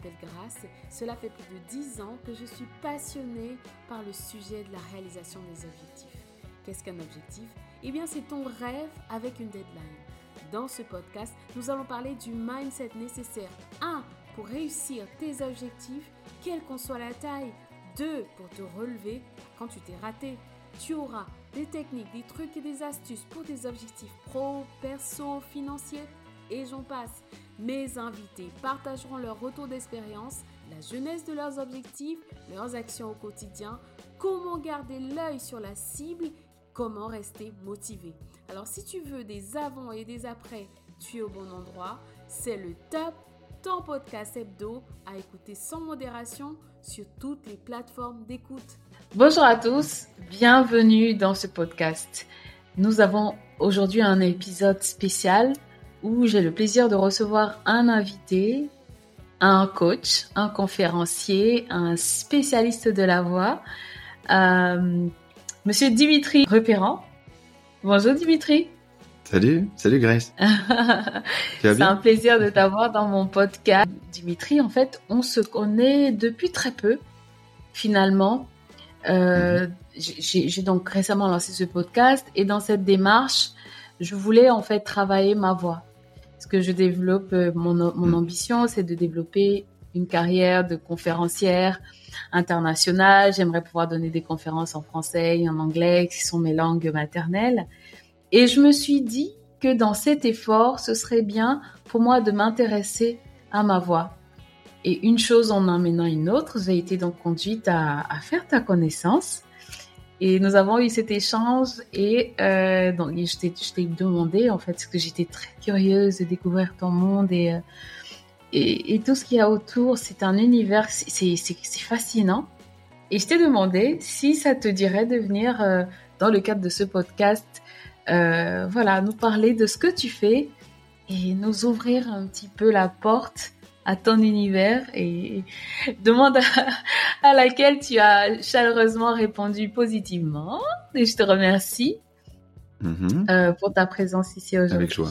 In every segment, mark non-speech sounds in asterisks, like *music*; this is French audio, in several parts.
m'appelle Grace. Cela fait plus de 10 ans que je suis passionnée par le sujet de la réalisation des objectifs. Qu'est-ce qu'un objectif? Eh bien, c'est ton rêve avec une deadline. Dans ce podcast, nous allons parler du mindset nécessaire 1 pour réussir tes objectifs, quelle qu'en soit la taille. 2 pour te relever quand tu t'es raté. Tu auras des techniques, des trucs et des astuces pour tes objectifs pro, perso, financiers et j'en passe. Mes invités partageront leur retour d'expérience, la jeunesse de leurs objectifs, leurs actions au quotidien, comment garder l'œil sur la cible, comment rester motivé. Alors si tu veux des avant et des après, tu es au bon endroit. C'est le top, ton podcast hebdo à écouter sans modération sur toutes les plateformes d'écoute. Bonjour à tous, bienvenue dans ce podcast. Nous avons aujourd'hui un épisode spécial où j'ai le plaisir de recevoir un invité, un coach, un conférencier, un spécialiste de la voix, euh, Monsieur Dimitri Repérant. Bonjour Dimitri. Salut, salut Grace. *laughs* C'est un plaisir de t'avoir dans mon podcast. Dimitri, en fait, on se connaît depuis très peu, finalement. Euh, mhm. J'ai donc récemment lancé ce podcast et dans cette démarche, je voulais en fait travailler ma voix que je développe, euh, mon, mon mm. ambition, c'est de développer une carrière de conférencière internationale. J'aimerais pouvoir donner des conférences en français et en anglais, qui sont mes langues maternelles. Et je me suis dit que dans cet effort, ce serait bien pour moi de m'intéresser à ma voix. Et une chose en emmenant une autre, j'ai été donc conduite à, à faire ta connaissance. Et nous avons eu cet échange et euh, donc je t'ai demandé en fait parce que j'étais très curieuse de découvrir ton monde et euh, et, tout ce qu'il y a autour. C'est un univers, c'est fascinant. Et je t'ai demandé si ça te dirait de venir euh, dans le cadre de ce podcast, voilà, nous parler de ce que tu fais et nous ouvrir un petit peu la porte à ton univers et demande à, laquelle tu as chaleureusement répondu positivement. Et je te remercie mm-hmm. euh, pour ta présence ici aujourd'hui. Avec joie.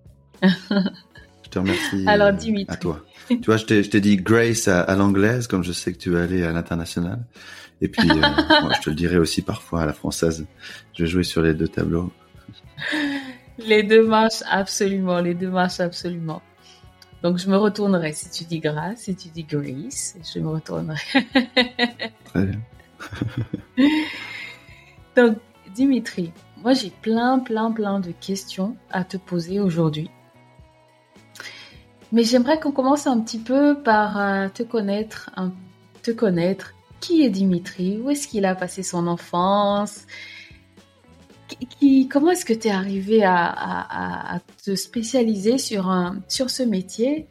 *laughs* je te remercie. Alors, euh, À toi. tu vois, je t'ai dit Grace à, l'anglaise, comme je sais que tu vas aller à l'international. Et puis, euh, *laughs* je te le dirai aussi parfois à la française. Je vais jouer sur les deux tableaux. Les deux marches, absolument. Les deux marches, absolument. Donc, je me retournerai. Si tu dis grâce, si tu dis grace, je me retournerai. *laughs* Très bien. *laughs* Donc, Dimitri, moi, j'ai plein, plein, plein de questions à te poser aujourd'hui. Mais j'aimerais qu'on commence un petit peu par euh, te connaître, te connaître. Qui est Dimitri? Où est-ce qu'il a passé son enfance? Comment est-ce que tu es arrivé à, te spécialiser sur, un, sur ce métier?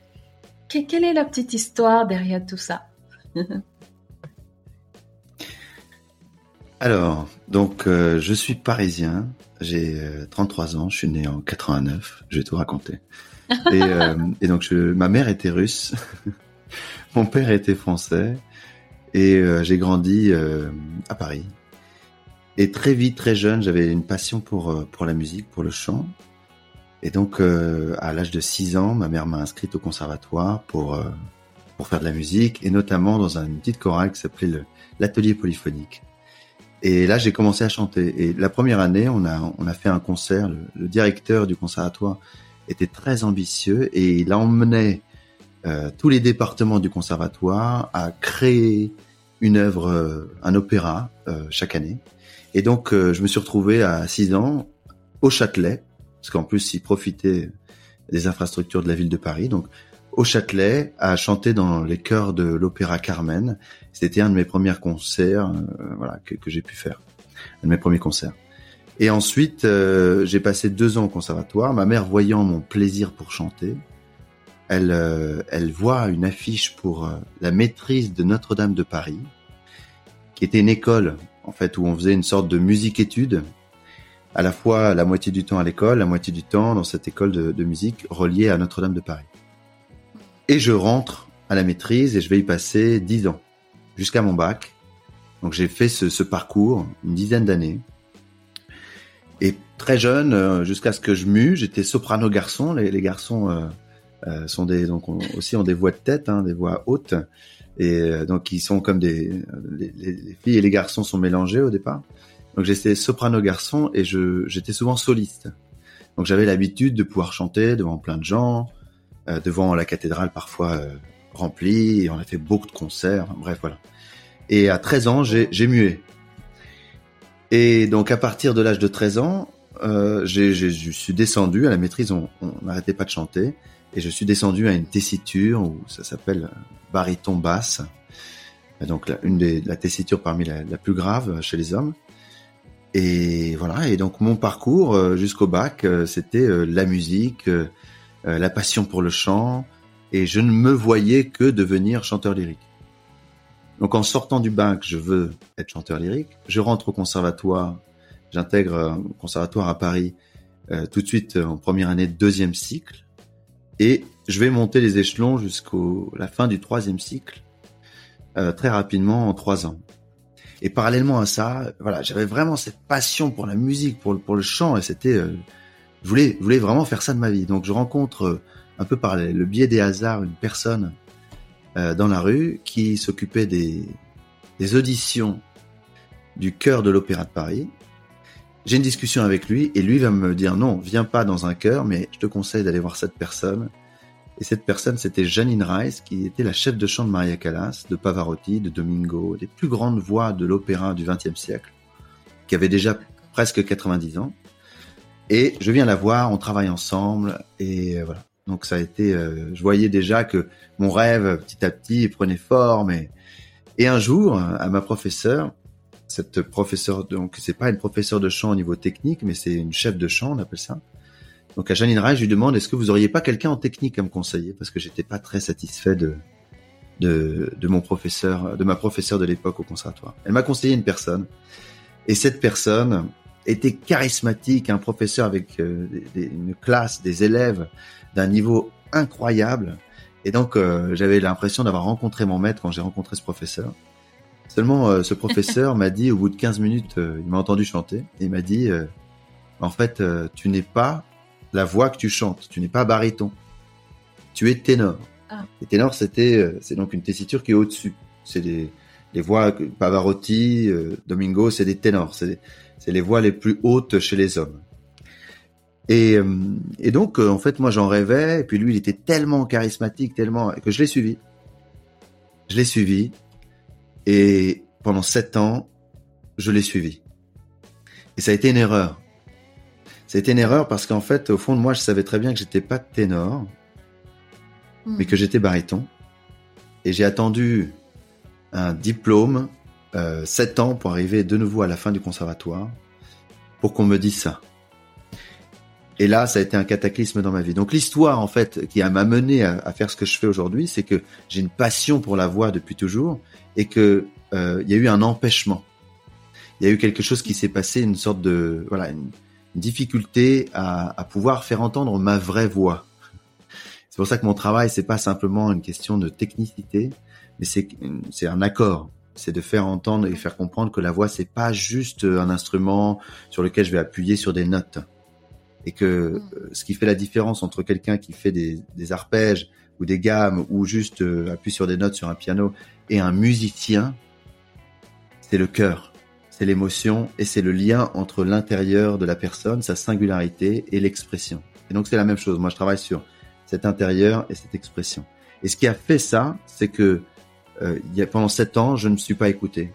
Quelle est la petite histoire derrière tout ça? *laughs* Alors, donc, euh, je suis parisien, j'ai 33 euh, ans, je suis né en 89, je vais tout raconter. *laughs* Et, euh, donc, ma mère était russe, *laughs* mon père était français, et j'ai grandi à Paris. Et très vite, très jeune, j'avais une passion pour, euh, pour la musique, pour le chant. Et donc, euh, à l'âge de 6 ans, ma mère m'a inscrite au conservatoire pour, euh, pour faire de la musique, et notamment dans une petite chorale qui s'appelait l'Atelier Polyphonique. Et là, j'ai commencé à chanter. Et la première année, on a, on a fait un concert. Le, directeur du conservatoire était très ambitieux et il emmenait euh, tous les départements du conservatoire à créer une œuvre, un opéra chaque année. Et donc, euh, je me suis retrouvé à 6 ans au Châtelet, parce qu'en plus, il profitait des infrastructures de la ville de Paris. Donc, au Châtelet, à chanter dans les chœurs de l'Opéra Carmen. C'était un de mes premiers concerts, euh, voilà, que, j'ai pu faire, un de mes premiers concerts. Et ensuite, euh, j'ai passé deux ans au conservatoire. Ma mère, voyant mon plaisir pour chanter, elle, elle voit une affiche pour la maîtrise de Notre-Dame de Paris, qui était une école en fait, où on faisait une sorte de musique-étude, à la fois la moitié du temps à l'école, la moitié du temps dans cette école de, musique reliée à Notre-Dame de Paris. Et je rentre à la maîtrise et je vais y passer dix ans, jusqu'à mon bac. Donc j'ai fait ce, parcours une dizaine d'années. Et très jeune, euh, jusqu'à ce que je mue, j'étais soprano garçon. Les, garçons euh, sont des donc aussi ont des voix de tête, hein, des voix hautes, et donc ils sont comme des les, les, filles et les garçons sont mélangés au départ. Donc j'étais soprano garçon et je j'étais souvent soliste. Donc j'avais l'habitude de pouvoir chanter devant plein de gens, euh, devant la cathédrale parfois euh, remplie, et on a fait beaucoup de concerts, bref voilà. Et à 13 ans, j'ai mué. Et donc à partir de l'âge de 13 ans, euh, je suis descendu à la maîtrise, on n'arrêtait pas de chanter, et je suis descendu à une tessiture où ça s'appelle baryton basse, donc une des la tessiture parmi la, la, plus grave chez les hommes. Et voilà, et donc mon parcours euh, jusqu'au bac, euh, c'était euh, la musique, la passion pour le chant, et je ne me voyais que devenir chanteur lyrique. Donc en sortant du bac, je veux être chanteur lyrique. Je rentre au conservatoire, j'intègre un conservatoire à Paris tout de suite en première année, deuxième cycle, et je vais monter les échelons jusqu'au la fin du troisième cycle, très rapidement en trois ans. Et parallèlement à ça, voilà, j'avais vraiment cette passion pour la musique, pour le, pour le chant, et c'était, euh, je voulais, je voulais vraiment faire ça de ma vie. Donc je rencontre euh, un peu par le biais des hasards une personne euh, dans la rue qui s'occupait des, des auditions du chœur de l'Opéra de Paris. J'ai une discussion avec lui et lui va me dire non, viens pas dans un chœur, mais je te conseille d'aller voir cette personne et cette personne, c'était Janine Rice, qui était la chef de chant de Maria Callas, de Pavarotti, de Domingo, des plus grandes voix de l'opéra du XXe siècle, qui avait déjà presque 90 ans. Et je viens la voir, on travaille ensemble, et euh, voilà. Donc ça a été, euh, je voyais déjà que mon rêve, petit à petit, prenait forme. Et, et un jour, à ma professeure, cette professeure, donc c'est pas une professeure de chant au niveau technique, mais c'est une chef de chant, on appelle ça. Donc à Janine Ray, je lui demande est-ce que vous auriez pas quelqu'un en technique à me conseiller? Parce que j'étais pas très satisfait de, de, de mon professeur, de ma professeure de l'époque au conservatoire. Elle m'a conseillé une personne et cette personne était charismatique, un professeur avec euh, une classe, des élèves d'un niveau incroyable. Et donc euh, j'avais l'impression d'avoir rencontré mon maître quand j'ai rencontré ce professeur. Seulement euh, ce professeur m'a dit au bout de 15 minutes, il m'a entendu chanter et il m'a dit en fait tu n'es pas la voix que tu chantes. Tu n'es pas baryton. Tu es ténor. Ah. Et ténor, c'était, euh, c'est donc une tessiture qui est au-dessus. C'est les, les voix Pavarotti, euh, Domingo, c'est des ténors. C'est, les voix les plus hautes chez les hommes. Et, euh, et donc, en fait, moi, j'en rêvais. Et puis lui, il était tellement charismatique, tellement que je l'ai suivi. Je l'ai suivi. Et pendant sept ans, je l'ai suivi. Et ça a été une erreur. C'était une erreur parce qu'en fait, au fond de moi, je savais très bien que j'étais pas ténor, mais que j'étais baryton. Et j'ai attendu un diplôme, euh, sept ans pour arriver de nouveau à la fin du conservatoire, pour qu'on me dise ça. Et là, ça a été un cataclysme dans ma vie. Donc l'histoire, en fait, qui m'a mené à, faire ce que je fais aujourd'hui, c'est que j'ai une passion pour la voix depuis toujours et que euh, il y a eu un empêchement. Il y a eu quelque chose qui s'est passé, une sorte de voilà, une, difficulté à, pouvoir faire entendre ma vraie voix. C'est pour ça que mon travail, c'est pas simplement une question de technicité, mais c'est c'est un accord. C'est de faire entendre et faire comprendre que la voix, c'est pas juste un instrument sur lequel je vais appuyer sur des notes. Et que mm. ce qui fait la différence entre quelqu'un qui fait des, des arpèges ou des gammes ou juste euh, sur des notes sur un piano et un musicien, c'est le cœur c'est l'émotion et c'est le lien entre l'intérieur de la personne, sa singularité et l'expression. Et donc c'est la même chose. Moi, je travaille sur cet intérieur et cette expression. Et ce qui a fait ça, c'est que euh, il y a, pendant sept ans, je ne me suis pas écouté.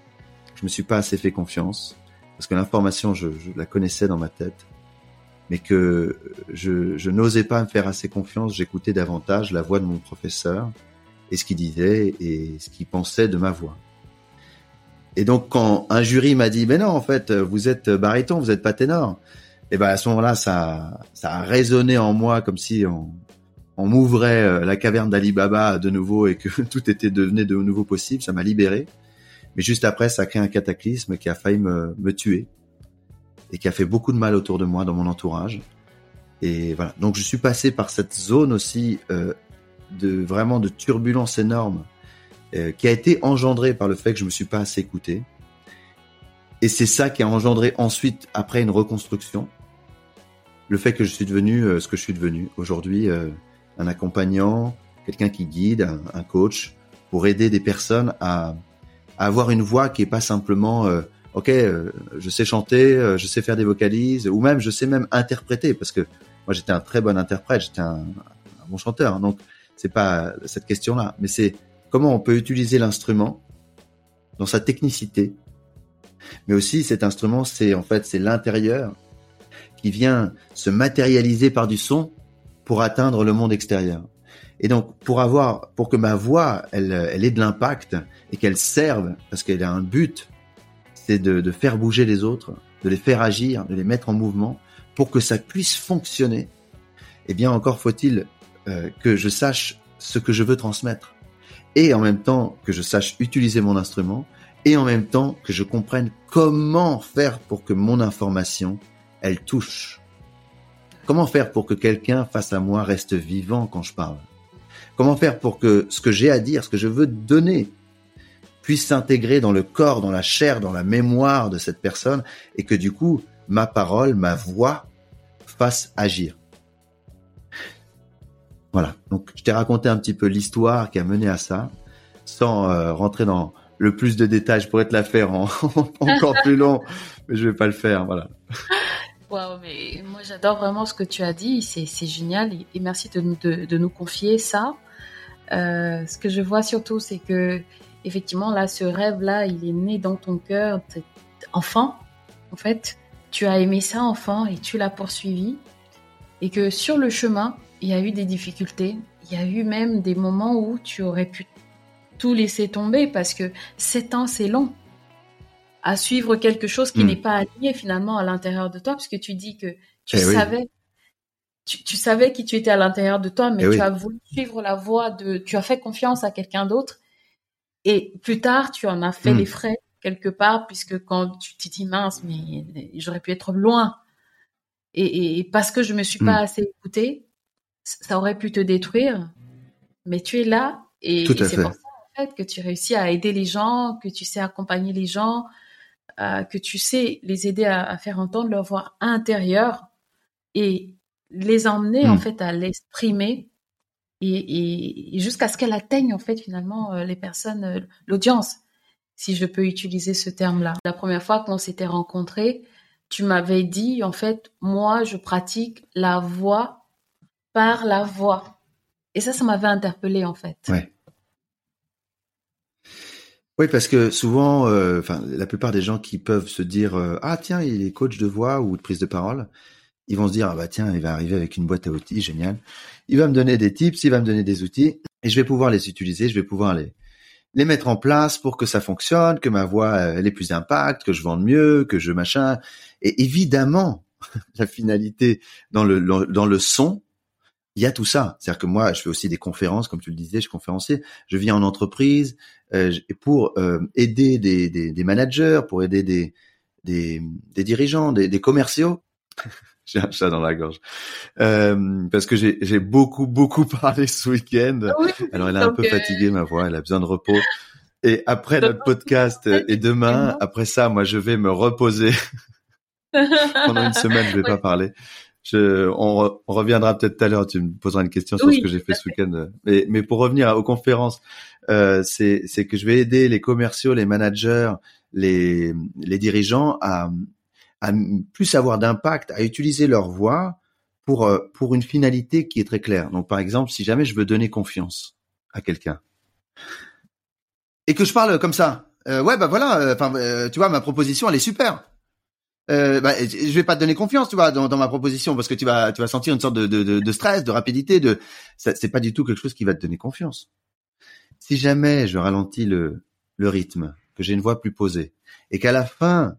Je me suis pas assez fait confiance parce que l'information, je, je, la connaissais dans ma tête, mais que je, je n'osais pas me faire assez confiance. J'écoutais davantage la voix de mon professeur et ce qu'il disait et ce qu'il pensait de ma voix. Et donc quand un jury m'a dit mais non en fait vous êtes baryton, vous êtes pas ténor. Et ben à ce moment-là ça ça a résonné en moi comme si on on m'ouvrait euh, la caverne d'Ali Baba de nouveau et que *laughs* tout était devenu de nouveau possible, ça m'a libéré. Mais juste après ça a créé un cataclysme qui a failli me, me tuer et qui a fait beaucoup de mal autour de moi dans mon entourage. Et voilà. Donc je suis passé par cette zone aussi euh, de vraiment de turbulence énorme euh, qui a été engendré par le fait que je me suis pas assez écouté. Et c'est ça qui a engendré ensuite, après une reconstruction, le fait que je suis devenu euh, ce que je suis devenu. Aujourd'hui, euh, un accompagnant, quelqu'un qui guide, un, coach, pour aider des personnes à, avoir une voix qui est pas simplement euh, ok, euh, je sais chanter, euh, je sais faire des vocalises, ou même je sais même interpréter, parce que moi j'étais un très bon interprète, j'étais un, un, bon chanteur, hein, donc c'est pas cette question-là, mais c'est comment on peut utiliser l'instrument dans sa technicité, mais aussi cet instrument, c'est en fait c'est l'intérieur qui vient se matérialiser par du son pour atteindre le monde extérieur. Et donc, pour avoir, pour que ma voix, elle, elle ait de l'impact et qu'elle serve, parce qu'elle a un but, c'est de, faire bouger les autres, de les faire agir, de les mettre en mouvement, pour que ça puisse fonctionner. Eh bien, encore faut-il euh, que je sache ce que je veux transmettre, et en même temps que je sache utiliser mon instrument, et en même temps que je comprenne comment faire pour que mon information, elle touche. Comment faire pour que quelqu'un face à moi reste vivant quand je parle? Comment faire pour que ce que j'ai à dire, ce que je veux donner, puisse s'intégrer dans le corps, dans la chair, dans la mémoire de cette personne et que du coup, ma parole, ma voix fasse agir. Voilà. Donc, je t'ai raconté un petit peu l'histoire qui a mené à ça, sans euh, rentrer dans le plus de détails. Je pourrais te la faire en *laughs* encore plus long, mais je vais pas le faire. Voilà. Wow, mais moi j'adore vraiment ce que tu as dit, c'est génial et merci de, nous confier ça. Euh, ce que je vois surtout, c'est que effectivement là, ce rêve-là, il est né dans ton cœur, enfant, en fait. Tu as aimé ça enfant et tu l'as poursuivi, et que sur le chemin, il y a eu des difficultés. Il y a eu même des moments où tu aurais pu tout laisser tomber parce que sept ans, c'est long à suivre quelque chose qui hmm. n'est pas aligné finalement à l'intérieur de toi, puisque tu dis que tu eh savais, tu, savais qui tu étais à l'intérieur de toi, mais eh tu as voulu suivre la voie de, tu as fait confiance à quelqu'un d'autre, et plus tard tu en as fait hmm. les frais quelque part, puisque quand tu t'es dit mince, mais j'aurais pu être loin, et, parce que je me suis pas hmm. assez écoutée, ça aurait pu te détruire, mais tu es là, et, et c'est pour ça en fait que tu réussis à aider les gens, que tu sais accompagner les gens, euh, que tu sais les aider à, faire entendre leur voix intérieure et les emmener en hmm. fait à l'exprimer et, jusqu'à ce qu'elle atteigne en fait finalement euh, les personnes, euh, l'audience, si je peux utiliser ce terme-là. La première fois qu'on s'était rencontrés, tu m'avais dit en fait, moi je pratique la voix par la voix. Et ça, ça m'avait interpellé en fait. Oui, parce que souvent, euh, la plupart des gens qui peuvent se dire ah tiens, il est coach de voix ou de prise de parole, ils vont se dire ah bah tiens, il va arriver avec une boîte à outils, génial. Il va me donner des tips, il va me donner des outils et je vais pouvoir les utiliser, je vais pouvoir les les mettre en place pour que ça fonctionne, que ma voix euh, elle ait plus d'impact, que je vende mieux, que je machin. Et évidemment, *laughs* la finalité dans le dans le son, il y a tout ça. C'est-à-dire que moi, je fais aussi des conférences, comme tu le disais, je suis conférencier. Je viens en entreprise euh, pour euh, aider des, des, des, managers, pour aider des, des, des dirigeants, des, des commerciaux. *laughs* j'ai un chat dans la gorge. Euh, parce que j'ai beaucoup, beaucoup *laughs* parlé ce week-end. Alors, elle est un peu fatiguée, ma voix. Elle a besoin de repos. Et après notre podcast et demain, après ça, moi, je vais me reposer. *laughs* Pendant une semaine, je vais pas parler. Je, on, reviendra peut-être tout à l'heure. Tu me poseras une question sur ce que j'ai fait ce week-end. Mais, mais pour revenir aux conférences, euh, c'est que je vais aider les commerciaux, les managers, les, les dirigeants à, à plus avoir d'impact, à utiliser leur voix pour euh, pour une finalité qui est très claire. Donc par exemple, si jamais je veux donner confiance à quelqu'un et que je parle comme ça, euh, ouais bah voilà, euh, enfin euh, tu vois ma proposition elle est super euh, bah, je vais pas te donner confiance, tu vois, dans, dans, ma proposition, parce que tu vas, tu vas sentir une sorte de, de, de stress, de rapidité, de, c'est pas du tout quelque chose qui va te donner confiance. Si jamais je ralentis le, le rythme, que j'ai une voix plus posée, et qu'à la fin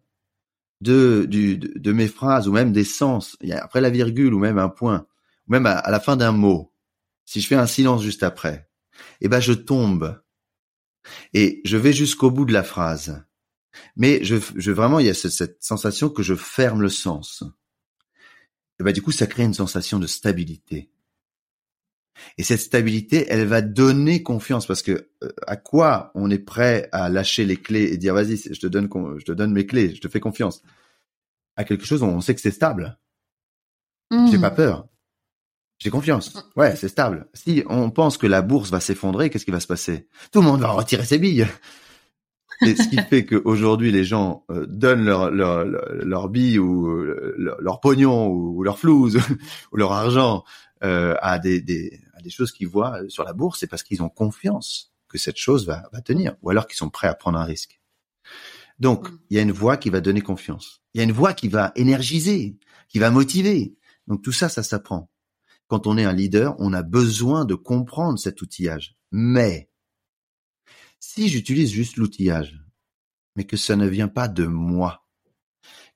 de, mes phrases ou même des sens, après la virgule ou même un point, ou même à, la fin d'un mot, si je fais un silence juste après, eh ben je tombe et je vais jusqu'au bout de la phrase mais je, je vraiment, il y a cette, sensation que je ferme le sens. Et bah, du coup, ça crée une sensation de stabilité. Et cette stabilité, elle va donner confiance parce que euh, à quoi on est prêt à lâcher les clés et dire vas-y, je te donne, je te donne mes clés, je te fais confiance. À quelque chose où on sait que c'est stable. J'ai pas mmh. peur. J'ai confiance. Ouais, c'est stable. Si on pense que la bourse va s'effondrer, qu'est-ce qui va se passer? Tout le monde va retirer ses billes. Et ce qui fait qu'aujourd'hui, les gens euh, donnent leur, leur, leur, billes ou euh, leur, pognon ou, leur flouze *laughs* ou leur argent euh, à, des, des, des choses qu'ils voient sur la bourse, c'est parce qu'ils ont confiance que cette chose va, va tenir ou alors qu'ils sont prêts à prendre un risque. Donc, mm. il y a une voix qui va donner confiance. Il y a une voix qui va énergiser, qui va motiver. Donc tout ça, ça s'apprend. Quand on est un leader, on a besoin de comprendre cet outillage. Mais si j'utilise juste l'outillage, mais que ça ne vient pas de moi,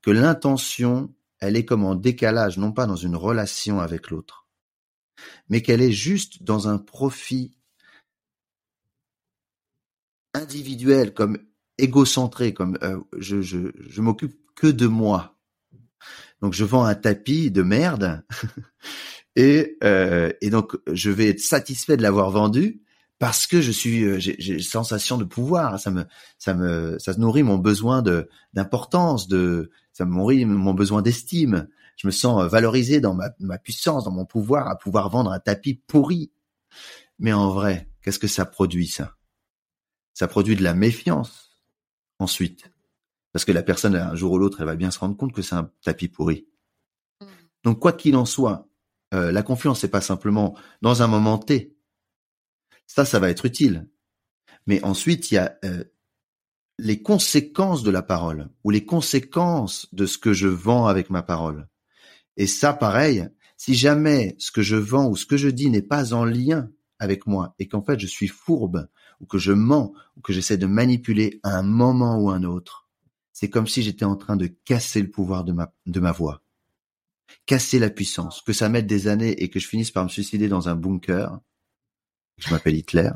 que l'intention, elle est comme en décalage, non pas dans une relation avec l'autre, mais qu'elle est juste dans un profit individuel, comme égocentré, comme euh, je, m'occupe que de moi. Donc je vends un tapis de merde *laughs* et, euh, et donc je vais être satisfait de l'avoir vendu parce que je suis euh, j'ai une sensation de pouvoir ça me ça me ça nourrit mon besoin de d'importance de ça me nourrit mon besoin d'estime je me sens valorisé dans ma, ma puissance dans mon pouvoir à pouvoir vendre un tapis pourri mais en vrai qu'est-ce que ça produit ça? Ça produit de la méfiance ensuite parce que la personne un jour ou l'autre elle va bien se rendre compte que c'est un tapis pourri mmh. donc quoi qu'il en soit euh, la confiance c'est pas simplement dans un moment T ça, ça va être utile. Mais ensuite, il y a euh, les conséquences de la parole ou les conséquences de ce que je vends avec ma parole. Et ça, pareil, si jamais ce que je vends ou ce que je dis n'est pas en lien avec moi et qu'en fait je suis fourbe ou que je mens ou que j'essaie de manipuler à un moment ou un autre, c'est comme si j'étais en train de casser le pouvoir de ma, de ma voix, casser la puissance, que ça mette des années et que je finisse par me suicider dans un bunker. Je m'appelle Hitler,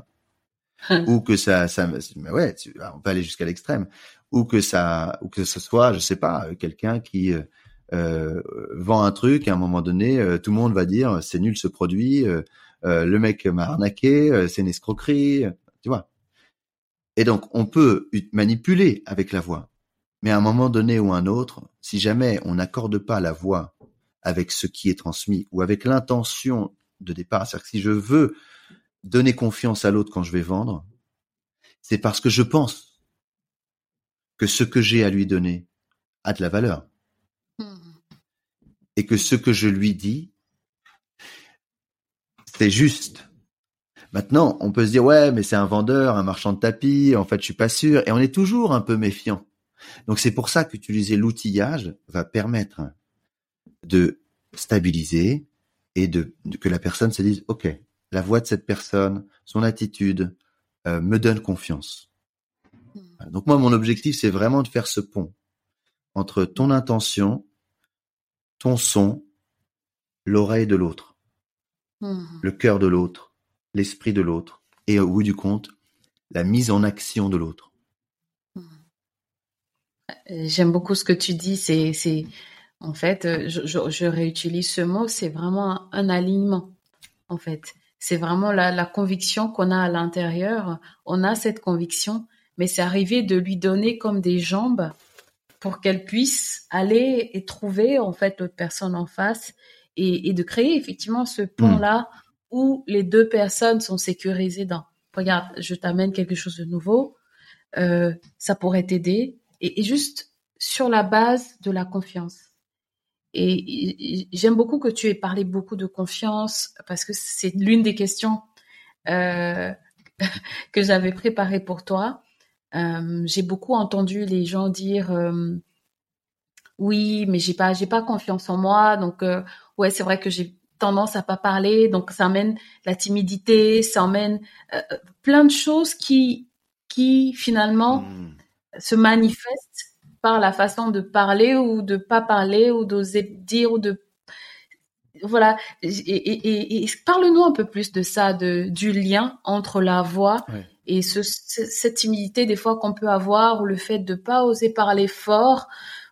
*laughs* ou que ça, ça, ouais, on peut aller jusqu'à l'extrême, ou que ça, ou que ce soit, je sais pas, quelqu'un qui euh, euh vend un truc, à un moment donné, euh, tout le monde va dire c'est nul ce produit, euh, le mec m'a arnaqué, c'est une escroquerie, tu vois. Et donc on peut manipuler avec la voix, mais à un moment donné ou un autre, si jamais on n'accorde pas la voix avec ce qui est transmis ou avec l'intention de départ, c'est-à-dire que si je veux donner confiance à l'autre quand je vais vendre, c'est parce que je pense que ce que j'ai à lui donner a de la valeur. Et que ce que je lui dis, c'est juste. Maintenant, on peut se dire, ouais, mais c'est un vendeur, un marchand de tapis, en fait, je suis pas sûr. Et on est toujours un peu méfiant. Donc, c'est pour ça qu'utiliser l'outillage va permettre de stabiliser et de, que la personne se dise, OK, la voix de cette personne, son attitude euh, me donne confiance. Hmm. Donc moi, mon objectif, c'est vraiment de faire ce pont entre ton intention, ton son, l'oreille de l'autre, hmm. le cœur de l'autre, l'esprit de l'autre, et au bout du compte, la mise en action de l'autre. Hmm. J'aime beaucoup ce que tu dis. C'est, c'est, en fait, euh, je, réutilise ce mot. C'est vraiment un alignement, en fait. C'est vraiment la, conviction qu'on a à l'intérieur. On a cette conviction, mais c'est arrivé de lui donner comme des jambes pour qu'elle puisse aller et trouver en fait l'autre personne en face et, de créer effectivement ce pont-là hmm. où les deux personnes sont sécurisées dans. Regarde, je t'amène quelque chose de nouveau, euh, ça pourrait t'aider et juste sur la base de la confiance. Et j'aime beaucoup que tu aies parlé beaucoup de confiance parce que c'est l'une des questions euh, *laughs* que j'avais préparées pour toi. Euh, j'ai beaucoup entendu les gens dire euh, oui, mais j'ai pas j'ai pas confiance en moi, donc euh, ouais c'est vrai que j'ai tendance à pas parler, donc ça amène la timidité, ça euh, plein de choses qui qui finalement mmh. se manifestent par la façon de parler ou de pas parler ou d'oser dire ou de voilà. Et, parle-nous un peu plus de ça de du lien entre la voix et ce, cette timidité des fois qu'on peut avoir ou le fait de pas oser parler fort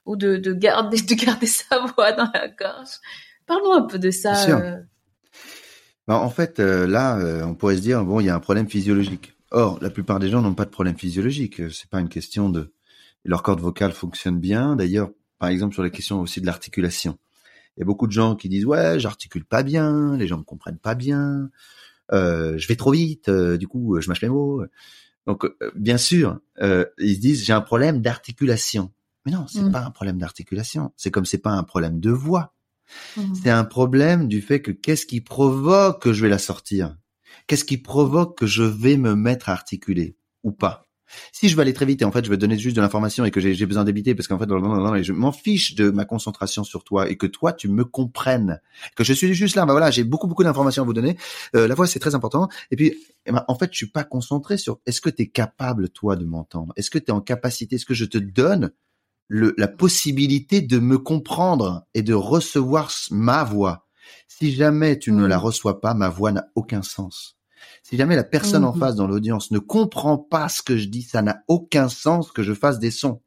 ou de, de garder *laughs* de garder sa voix dans la gorge parle-nous un peu de ça euh. ben, en fait euh, là euh, on pourrait se dire bon il y a un problème physiologique or la plupart des gens n'ont pas de problème physiologique c'est pas une question de leur corde vocale fonctionne bien. D'ailleurs, par exemple, sur la question aussi de l'articulation. Il y a beaucoup de gens qui disent ouais, j'articule pas bien, les gens me comprennent pas bien, euh, je vais trop vite, euh, du coup je mâche mes mots. Donc euh, bien sûr, euh, ils se disent j'ai un problème d'articulation. Mais non, c'est mmh. pas un problème d'articulation. C'est comme c'est pas un problème de voix. Mmh. C'est un problème du fait que qu'est-ce qui provoque que je vais la sortir? Qu'est-ce qui provoque que je vais me mettre à articuler ou pas? Si je veux aller très vite et en fait je veux donner juste de l'information et que j'ai besoin d'habiter parce qu'en fait je m'en fiche de ma concentration sur toi et que toi tu me comprennes que je suis juste là bah voilà j'ai beaucoup beaucoup d'informations à vous donner. Euh, la voix c'est très important. Et puis eh ben, en fait je suis pas concentré sur est-ce que tu es capable toi de m'entendre? Est-ce que tu es en capacité? Est-ce que je te donne le, la possibilité de me comprendre et de recevoir ma voix? Si jamais tu ne la mmh. reçois pas ma voix n'a aucun sens si jamais la personne en mmh face dans l'audience ne comprend pas ce que je dis, ça n'a aucun sens que je fasse des sons.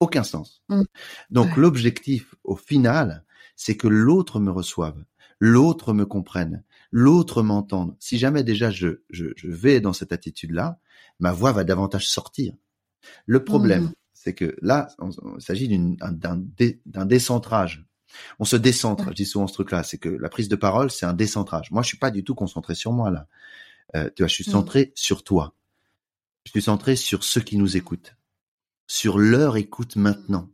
Aucun sens. Mmh. Donc l'objectif au final, c'est que l'autre me reçoive, l'autre me comprenne, l'autre m'entende. Si jamais déjà je, je, je vais dans cette attitude-là, ma voix va davantage sortir. Le problème, mmh c'est que là, il s'agit d'un décentrage. On se décentre, je dis souvent ce truc-là, c'est que la prise de parole, c'est un décentrage. Moi, je suis pas du tout concentré sur moi là. Euh, tu vois, je suis mmh. centré sur toi. Je suis centré sur ceux qui nous écoutent, sur leur écoute maintenant,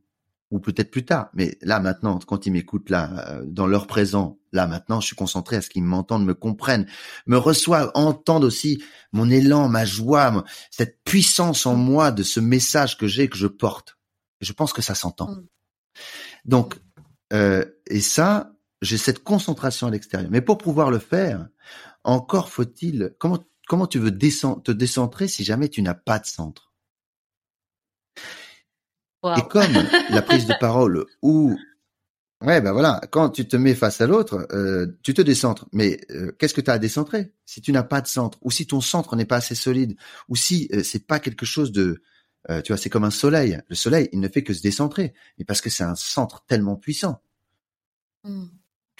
ou peut-être plus tard. Mais là maintenant, quand ils m'écoutent là, euh, dans leur présent, là maintenant, je suis concentré à ce qu'ils m'entendent, me comprennent, me reçoivent, entendent aussi mon élan, ma joie, cette puissance en moi de ce message que j'ai, que je porte. Je pense que ça s'entend. Mmh. Donc, euh, et ça, j'ai cette concentration à l'extérieur. Mais pour pouvoir le faire, encore faut-il, comment, comment tu veux te décentrer si jamais tu n'as pas de centre? Et comme la prise de *laughs* parole où Ouais, ben voilà, quand tu te mets face à l'autre, euh, tu te décentres. Mais euh, qu'est-ce que tu as à décentrer? Si tu n'as pas de centre, ou si ton centre n'est pas assez solide, ou si euh, c'est pas quelque chose de, tu vois, c'est comme un soleil. Le soleil, il ne fait que se décentrer, mais parce que c'est un centre tellement puissant. Mmh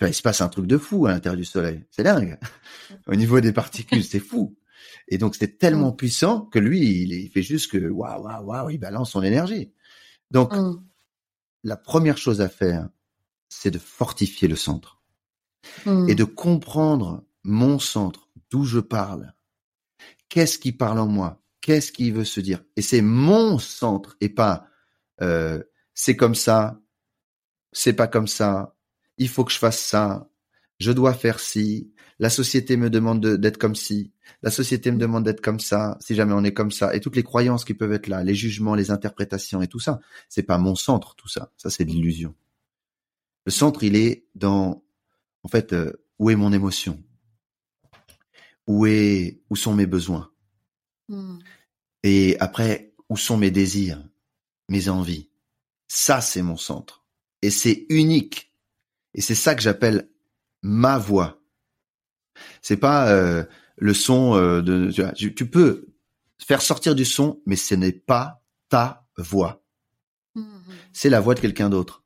il se passe un truc de fou à l'intérieur du Soleil. C'est dingue. Au niveau des particules, c'est fou. Et donc, c'est tellement puissant que lui, il, fait juste que waouh, waouh, waouh, il balance son énergie. Donc, mmh. la première chose à faire, c'est de fortifier le centre et de comprendre mon centre, d'où je parle. Qu'est-ce qui parle en moi? Qu'est-ce qui veut se dire? Et c'est mon centre et pas euh, c'est comme ça, c'est pas comme ça, il faut que je fasse ça, je dois faire ci, la société me demande d'être comme ci, la société me demande d'être comme ça, si jamais on est comme ça, et toutes les croyances qui peuvent être là, les jugements, les interprétations et tout ça, c'est pas mon centre, tout ça, ça c'est de l'illusion. Le centre, il est dans, en fait, euh, où est mon émotion, où est, où sont mes besoins, hmm. et après, où sont mes désirs, mes envies? Ça, c'est mon centre, et c'est unique et c'est ça que j'appelle ma voix. C'est pas euh, le son euh, de tu, peux faire sortir du son, mais ce n'est pas ta voix. Mmh c'est la voix de quelqu'un d'autre.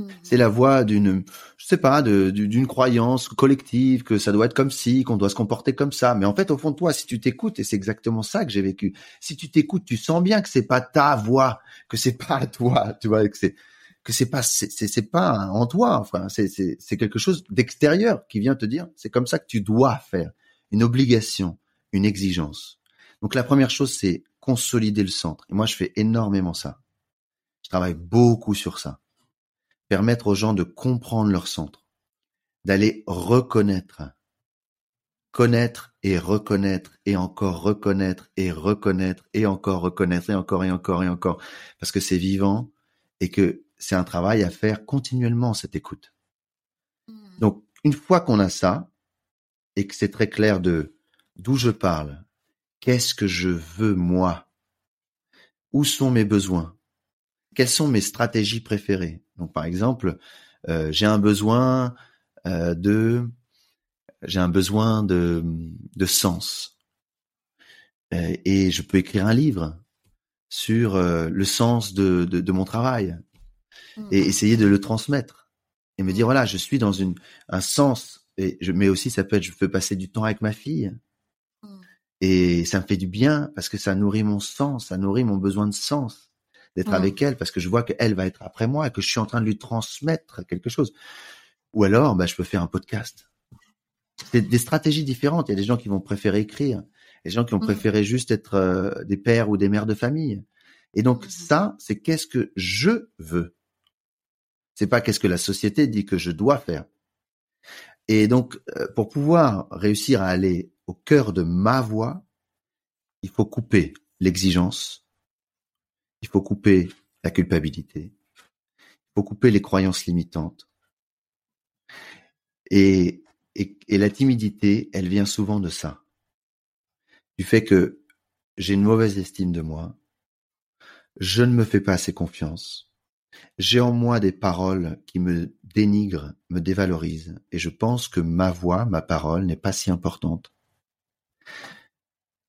Mmh c'est la voix d'une, je sais pas, d'une croyance collective que ça doit être comme si, qu'on doit se comporter comme ça. Mais en fait, au fond de toi, si tu t'écoutes, et c'est exactement ça que j'ai vécu. Si tu t'écoutes, tu sens bien que c'est pas ta voix, que c'est pas *laughs* toi, tu vois, que c'est que c'est pas c'est pas en toi enfin c'est c'est quelque chose d'extérieur qui vient te dire c'est comme ça que tu dois faire. Une obligation une exigence. Donc la première chose c'est consolider le centre. Et moi je fais énormément ça. Je travaille beaucoup sur ça. Permettre aux gens de comprendre leur centre. D'aller reconnaître. Connaître et reconnaître et encore reconnaître et reconnaître et encore reconnaître et encore et encore et encore. Parce que c'est vivant et que c'est un travail à faire continuellement, cette écoute. Mmh. Donc, une fois qu'on a ça, et que c'est très clair de d'où je parle, qu'est-ce que je veux moi, où sont mes besoins, quelles sont mes stratégies préférées? Donc, par exemple, euh, j'ai un besoin euh, de j'ai un besoin de, de sens. Euh, et je peux écrire un livre sur le sens de, de mon travail et mmh. essayer de le transmettre et me dire mmh. voilà je suis dans une un sens et je mais aussi ça peut être je peux passer du temps avec ma fille mmh. et ça me fait du bien parce que ça nourrit mon sens ça nourrit mon besoin de sens d'être avec elle parce que je vois qu'elle va être après moi et que je suis en train de lui transmettre quelque chose Ou alors, bah, je peux faire un podcast. C'est des stratégies différentes. Il y a des gens qui vont préférer écrire, des gens qui vont mmh. préférer juste être euh, des pères ou des mères de famille. Et donc mmh. ça, c'est qu'est-ce que je veux? C'est pas qu'est-ce que la société dit que je dois faire. Et donc, euh, pour pouvoir réussir à aller au cœur de ma voix, il faut couper l'exigence, il faut couper la culpabilité, il faut couper les croyances limitantes. Et, la timidité, elle vient souvent de ça, du fait que j'ai une mauvaise estime de moi, je ne me fais pas assez confiance, j'ai en moi des paroles qui me dénigrent, me dévalorisent, et je pense que ma voix, ma parole n'est pas si importante.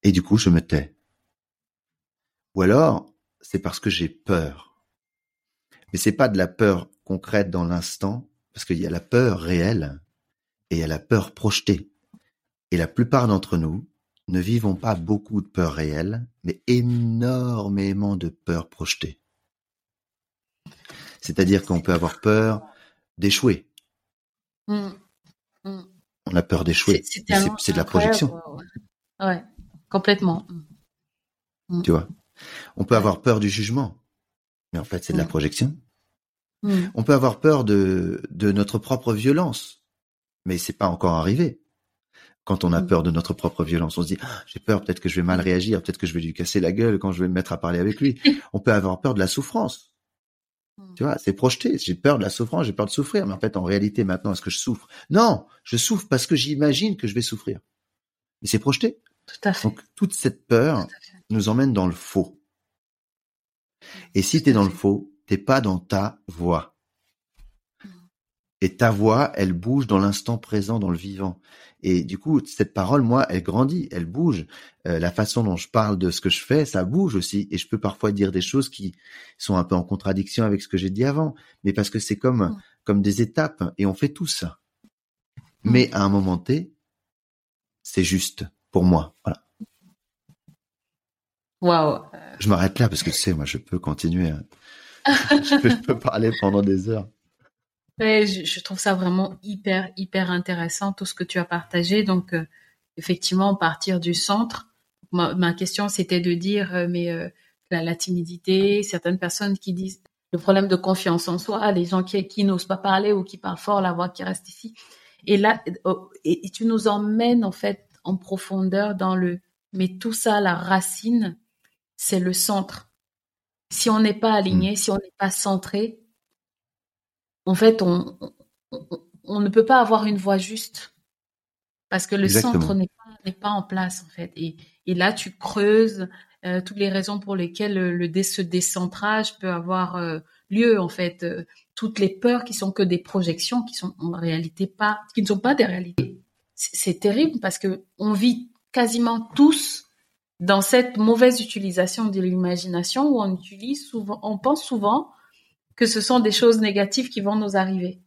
Et du coup, je me tais. Ou alors, c'est parce que j'ai peur. Mais c'est pas de la peur concrète dans l'instant, parce qu'il y a la peur réelle et il y a la peur projetée. Et la plupart d'entre nous ne vivons pas beaucoup de peur réelle, mais énormément de peur projetée. C'est-à-dire qu'on peut avoir peur d'échouer. Mmh. Mmh. On a peur d'échouer. C'est de la projection. Ouais, complètement. Mmh. Tu vois On peut avoir peur du jugement, mais en fait, c'est de la projection. On peut avoir peur de, de notre propre violence, mais c'est pas encore arrivé. Quand on a peur de notre propre violence, on se dit ah, j'ai peur, peut-être que je vais mal réagir, peut-être que je vais lui casser la gueule quand je vais me mettre à parler avec lui. *laughs* on peut avoir peur de la souffrance. Mmh. Tu vois, c'est projeté. J'ai peur de la souffrance, j'ai peur de souffrir. Mais en fait, en réalité, maintenant, est-ce que je souffre? Non, je souffre parce que j'imagine que je vais souffrir. Mais c'est projeté. Tout à fait. Donc, toute cette peur nous emmène dans le faux. Et si tu es dans le faux, t'es pas dans ta voix. Et ta voix, elle bouge dans l'instant présent, dans le vivant. Et du coup, cette parole, moi, elle grandit, elle bouge. Euh, la façon dont je parle de ce que je fais, ça bouge aussi. Et je peux parfois dire des choses qui sont un peu en contradiction avec ce que j'ai dit avant. Mais parce que c'est comme, comme des étapes. Et on fait tout ça. Mais à un moment T, c'est juste pour moi. Voilà. Waouh. Je m'arrête là parce que tu sais, moi, je peux continuer. Hein. *laughs* je peux parler pendant des heures. Ouais, je, trouve ça vraiment hyper, hyper intéressant, tout ce que tu as partagé. Donc, euh, effectivement, partir du centre. Ma, question, c'était de dire, euh, mais euh, la, timidité, certaines personnes qui disent le problème de confiance en soi, les gens qui, qui n'osent pas parler ou qui parlent fort, la voix qui reste ici. Et là, oh, et, tu nous emmènes en fait en profondeur dans le, mais tout ça, la racine, c'est le centre. Si on n'est pas aligné, mmh. si on n'est pas centré, en fait, on, on, ne peut pas avoir une voix juste parce que le centre n'est pas, pas, en place en fait. Et, et là, tu creuses euh, toutes les raisons pour lesquelles le, ce décentrage peut avoir euh, lieu en fait. Euh, toutes les peurs qui sont que des projections, qui sont en réalité pas, qui ne sont pas des réalités. C'est terrible parce que on vit quasiment tous dans cette mauvaise utilisation de l'imagination où on utilise souvent, on pense souvent que ce sont des choses négatives qui vont nous arriver,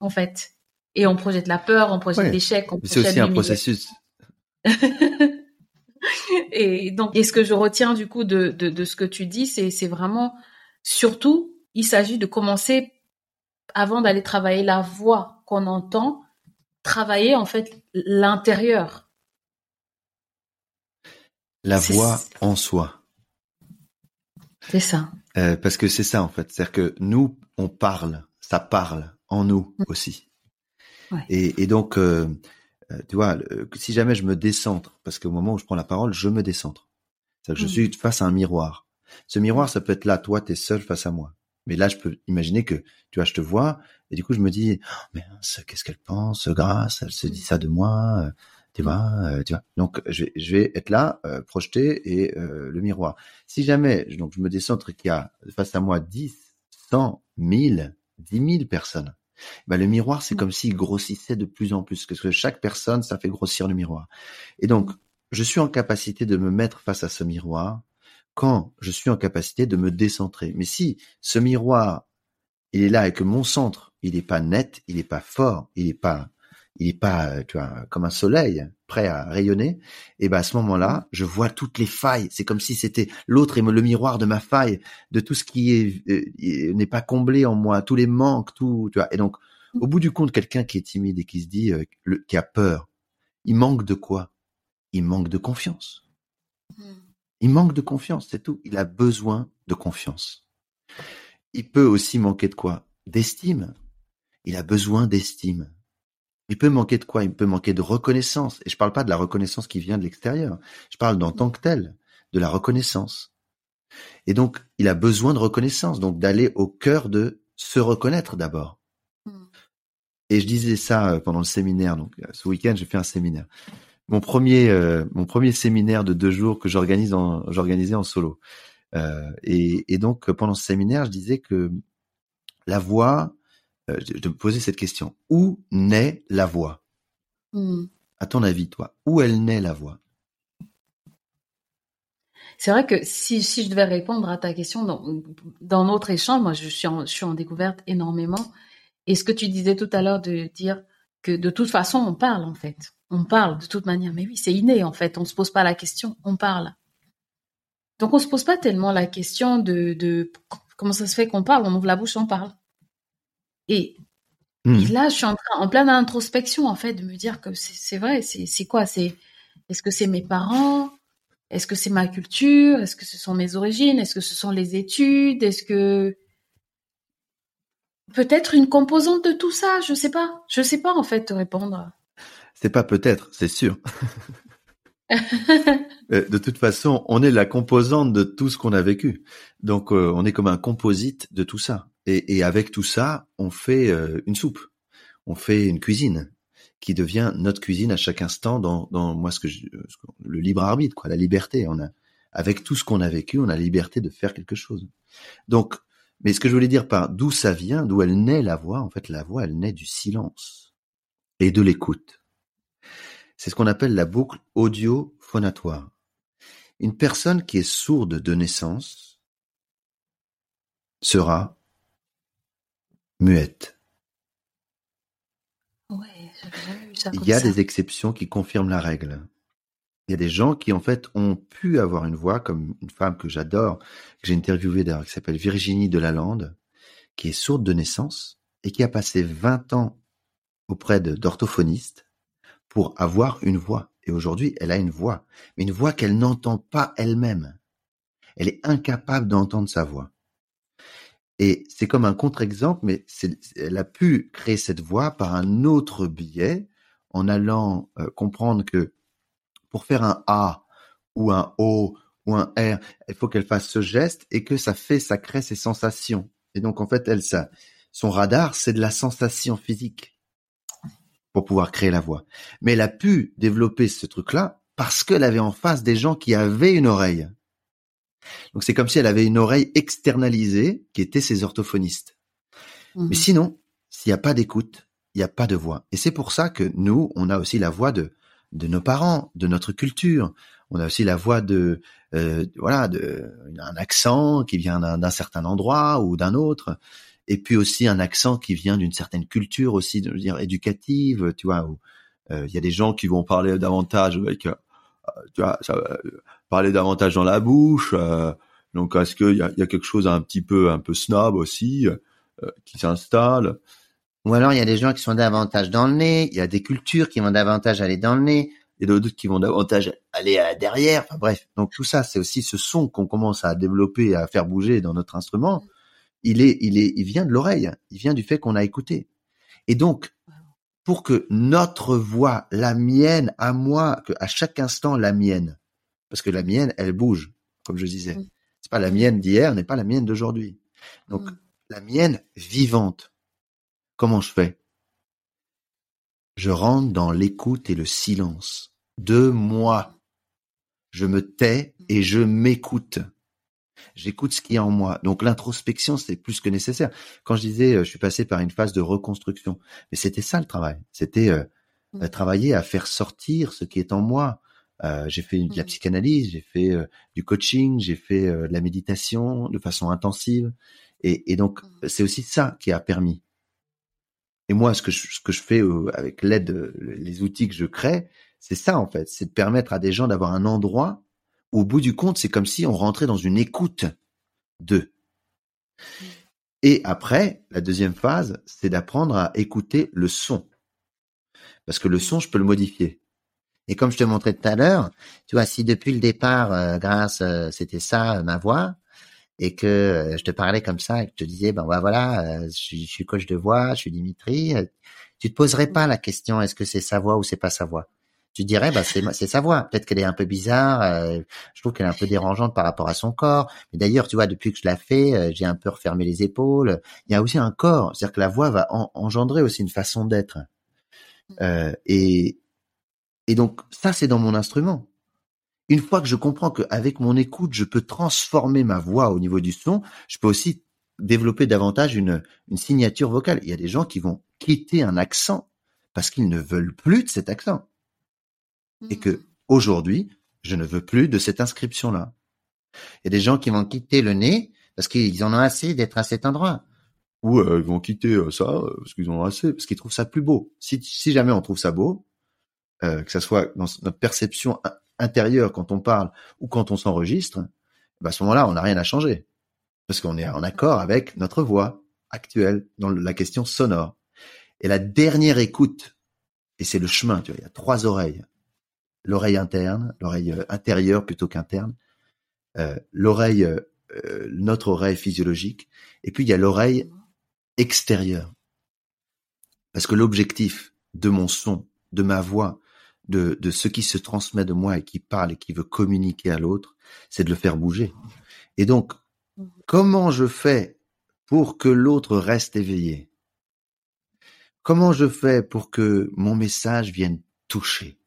en fait. Et on projette la peur, on projette l'échec, on C'est aussi un processus. *laughs* et donc, et ce que je retiens du coup de, de, de ce que tu dis, c'est, c'est vraiment, surtout, il s'agit de commencer, avant d'aller travailler la voix qu'on entend, travailler en fait l'intérieur. La voix en soi. C'est ça. Euh, parce que c'est ça en fait, c'est-à-dire que nous, on parle, ça parle en nous mm. aussi. Ouais. Et, et, donc, euh, euh tu vois, si jamais je me décentre, parce qu'au moment où je prends la parole, je me décentre. C'est-à-dire que je mm. suis face à un miroir. Ce miroir, ça peut être là, toi, t'es seul face à moi. Mais là, je peux imaginer que, tu vois, je te vois, et du coup, je me dis, oh, mais qu'est-ce qu'elle pense, grâce, elle se dit ça de moi, tu vois, euh, tu vois. Donc je vais, je vais être là, euh, projeté et euh, le miroir. Si jamais donc je me décentre qu'il y a face à moi 10, 100, 1000, 10 000 personnes, ben, le miroir c'est mmh. comme s'il grossissait de plus en plus, parce que chaque personne ça fait grossir le miroir. Et donc je suis en capacité de me mettre face à ce miroir quand je suis en capacité de me décentrer. Mais si ce miroir il est là et que mon centre il n'est pas net, il n'est pas fort, il n'est pas il est pas, euh, tu vois, comme un soleil prêt à rayonner. Et ben à ce moment-là, je vois toutes les failles. C'est comme si c'était l'autre et le miroir de ma faille, de tout ce qui est euh, n'est pas comblé en moi, tous les manques, tout, tu vois. Et donc Au bout du compte, quelqu'un qui est timide et qui se dit, euh, qui a peur, il manque de quoi? Il manque de confiance. Hmm. Il manque de confiance, c'est tout. Il a besoin de confiance. Il peut aussi manquer de quoi? D'estime. Il a besoin d'estime. Il peut manquer de quoi? Il peut manquer de reconnaissance. Et je parle pas de la reconnaissance qui vient de l'extérieur. Je parle d'en tant que tel, de la reconnaissance. Et donc, il a besoin de reconnaissance, donc d'aller au cœur de se reconnaître d'abord. Hmm. Et je disais ça euh, pendant le séminaire. Donc, euh, ce week-end, j'ai fait un séminaire. Mon premier, euh, mon premier séminaire de deux jours que j'organise j'organisais en solo. et, et, donc, pendant ce séminaire, je disais que la voix, je me posais cette question. Où naît la voix? Hmm. À ton avis, toi, où elle naît la voix? C'est vrai que si, si je devais répondre à ta question dans, dans notre échange, moi je suis, en, je suis en découverte énormément. Et ce que tu disais tout à l'heure de dire que de toute façon on parle en fait, on parle de toute manière. Mais oui, c'est inné en fait. On se pose pas la question, on parle. Donc on se pose pas tellement la question de, de comment ça se fait qu'on parle. On ouvre la bouche, on parle. Et, hmm. là, je suis en, train, en pleine introspection en fait de me dire que c'est vrai. C'est quoi? C'est est-ce que c'est mes parents? Est-ce que c'est ma culture? Est-ce que ce sont mes origines? Est-ce que ce sont les études? Est-ce que peut-être une composante de tout ça? Je sais pas. Je sais pas en fait te répondre. C'est pas peut-être, c'est sûr. *laughs* Euh, de toute façon, on est la composante de tout ce qu'on a vécu. Donc, euh, on est comme un composite de tout ça. Et, avec tout ça, on fait euh, une soupe, on fait une cuisine qui devient notre cuisine à chaque instant dans, dans moi ce que je, le libre arbitre quoi la liberté. On a avec tout ce qu'on a vécu on a la liberté de faire quelque chose. Donc mais ce que je voulais dire par d'où ça vient d'où elle naît la voix en fait la voix elle naît du silence et de l'écoute. C'est ce qu'on appelle la boucle audio-phonatoire. Une personne qui est sourde de naissance sera muette il y a des exceptions qui confirment la règle. Il y a des gens qui en fait ont pu avoir une voix, comme une femme que j'adore, que j'ai interviewée d'ailleurs, qui s'appelle Virginie Delalande, qui est sourde de naissance et qui a passé 20 ans auprès d'orthophonistes pour avoir une voix. Et aujourd'hui, elle a une voix, mais une voix qu'elle n'entend pas elle-même. Elle est incapable d'entendre sa voix. Et c'est comme un contre-exemple, mais elle a pu créer cette voix par un autre biais, en allant euh, comprendre que pour faire un A ou un O ou un R, il faut qu'elle fasse ce geste et que ça fait, ça crée ces sensations. Et donc en fait, elle, ça, son radar, c'est de la sensation physique pour pouvoir créer la voix. Mais elle a pu développer ce truc-là parce qu'elle avait en face des gens qui avaient une oreille. Donc c'est comme si elle avait une oreille externalisée qui était ses orthophonistes. Mais mhm. sinon, s'il n'y a pas d'écoute, il n'y a pas de voix. Et c'est pour ça que nous, on a aussi la voix de, de nos parents, de notre culture. On a aussi la voix de, euh, voilà, de, un accent qui vient d'un certain endroit ou d'un autre. Et puis aussi un accent qui vient d'une certaine culture aussi, de dire éducative, tu vois. Où euh, il y a des gens qui vont parler davantage avec, euh, tu vois, ça, parler davantage dans la bouche. Euh, donc est-ce qu'il y a, y a quelque chose un petit peu un peu snob aussi euh, qui s'installe? Ou alors il y a des gens qui sont davantage dans le nez. Il y a des cultures qui vont davantage aller dans le nez. Et d'autres qui vont davantage aller à derrière. Enfin bref, donc tout ça, c'est aussi ce son qu'on commence à développer, à faire bouger dans notre instrument. Il est, il est, il vient de l'oreille. Il vient du fait qu'on a écouté. Et donc, pour que notre voix, la mienne, à moi, que à chaque instant la mienne, parce que la mienne, elle bouge, comme je disais. Mm. C'est pas la mienne d'hier, n'est pas la mienne d'aujourd'hui. Donc mm. la mienne vivante. Comment je fais? Je rentre dans l'écoute et le silence de moi. Je me tais mm. et je m'écoute. J'écoute ce qu'il y a en moi. Donc l'introspection, c'est plus que nécessaire. Quand je disais, euh, je suis passé par une phase de reconstruction, mais c'était ça le travail. C'était euh, travailler à faire sortir ce qui est en moi, euh, j'ai fait de la mmh. psychanalyse, j'ai fait euh, du coaching, j'ai fait euh, de la méditation de façon intensive. Et, et donc, mmh. c'est aussi ça qui a permis. Et moi, ce que je, ce que je fais avec l'aide, les outils que je crée, c'est ça en fait, c'est de permettre à des gens d'avoir un endroit où, au bout du compte, c'est comme si on rentrait dans une écoute d'eux. Mmh. Et après, la deuxième phase, c'est d'apprendre à écouter le son. Parce que le son, je peux le modifier. Et comme je te montrais tout à l'heure, tu vois, si depuis le départ, euh, grâce, euh, c'était ça ma voix, et que je te parlais comme ça, et que je te disais, ben voilà, je, suis coach de voix, je suis Dimitri, tu te poserais pas la question, est-ce que c'est sa voix ou c'est pas sa voix? Tu dirais bah c'est c'est sa voix. Peut-être qu'elle est un peu bizarre. Euh, je trouve qu'elle est un peu dérangeante par rapport à son corps. Mais d'ailleurs, tu vois, depuis que je la fais, euh, j'ai un peu refermé les épaules. Il y a aussi un corps, c'est-à-dire que la voix va engendrer aussi une façon d'être. Mmh. Euh, et et donc ça, c'est dans mon instrument. Une fois que je comprends qu'avec mon écoute, je peux transformer ma voix au niveau du son, je peux aussi développer davantage une, une signature vocale. Il y a des gens qui vont quitter un accent parce qu'ils ne veulent plus de cet accent et que mmh. aujourd'hui, je ne veux plus de cette inscription-là. Il y a des gens qui vont quitter le nez parce qu'ils en ont assez d'être à cet endroit. Ou euh, ils vont quitter euh, ça euh, parce qu'ils en ont assez, parce qu'ils trouvent ça plus beau. Si, si jamais on trouve ça beau, que ça soit dans notre perception intérieure quand on parle ou quand on s'enregistre, bah à ce moment-là, on n'a rien à changer. Parce qu'on est en accord avec notre voix actuelle dans la question sonore. Et la dernière écoute, et c'est le chemin, tu vois, il y a trois oreilles l'oreille interne, l'oreille euh, intérieure plutôt qu'interne, euh, l'oreille, euh, notre oreille physiologique, et puis il y a l'oreille extérieure. Parce que l'objectif de mon son, de ma voix, de, de ce qui se transmet de moi et qui parle et qui veut communiquer à l'autre, c'est de le faire bouger. Et donc, comment je fais pour que l'autre reste éveillé? Comment je fais pour que mon message vienne toucher?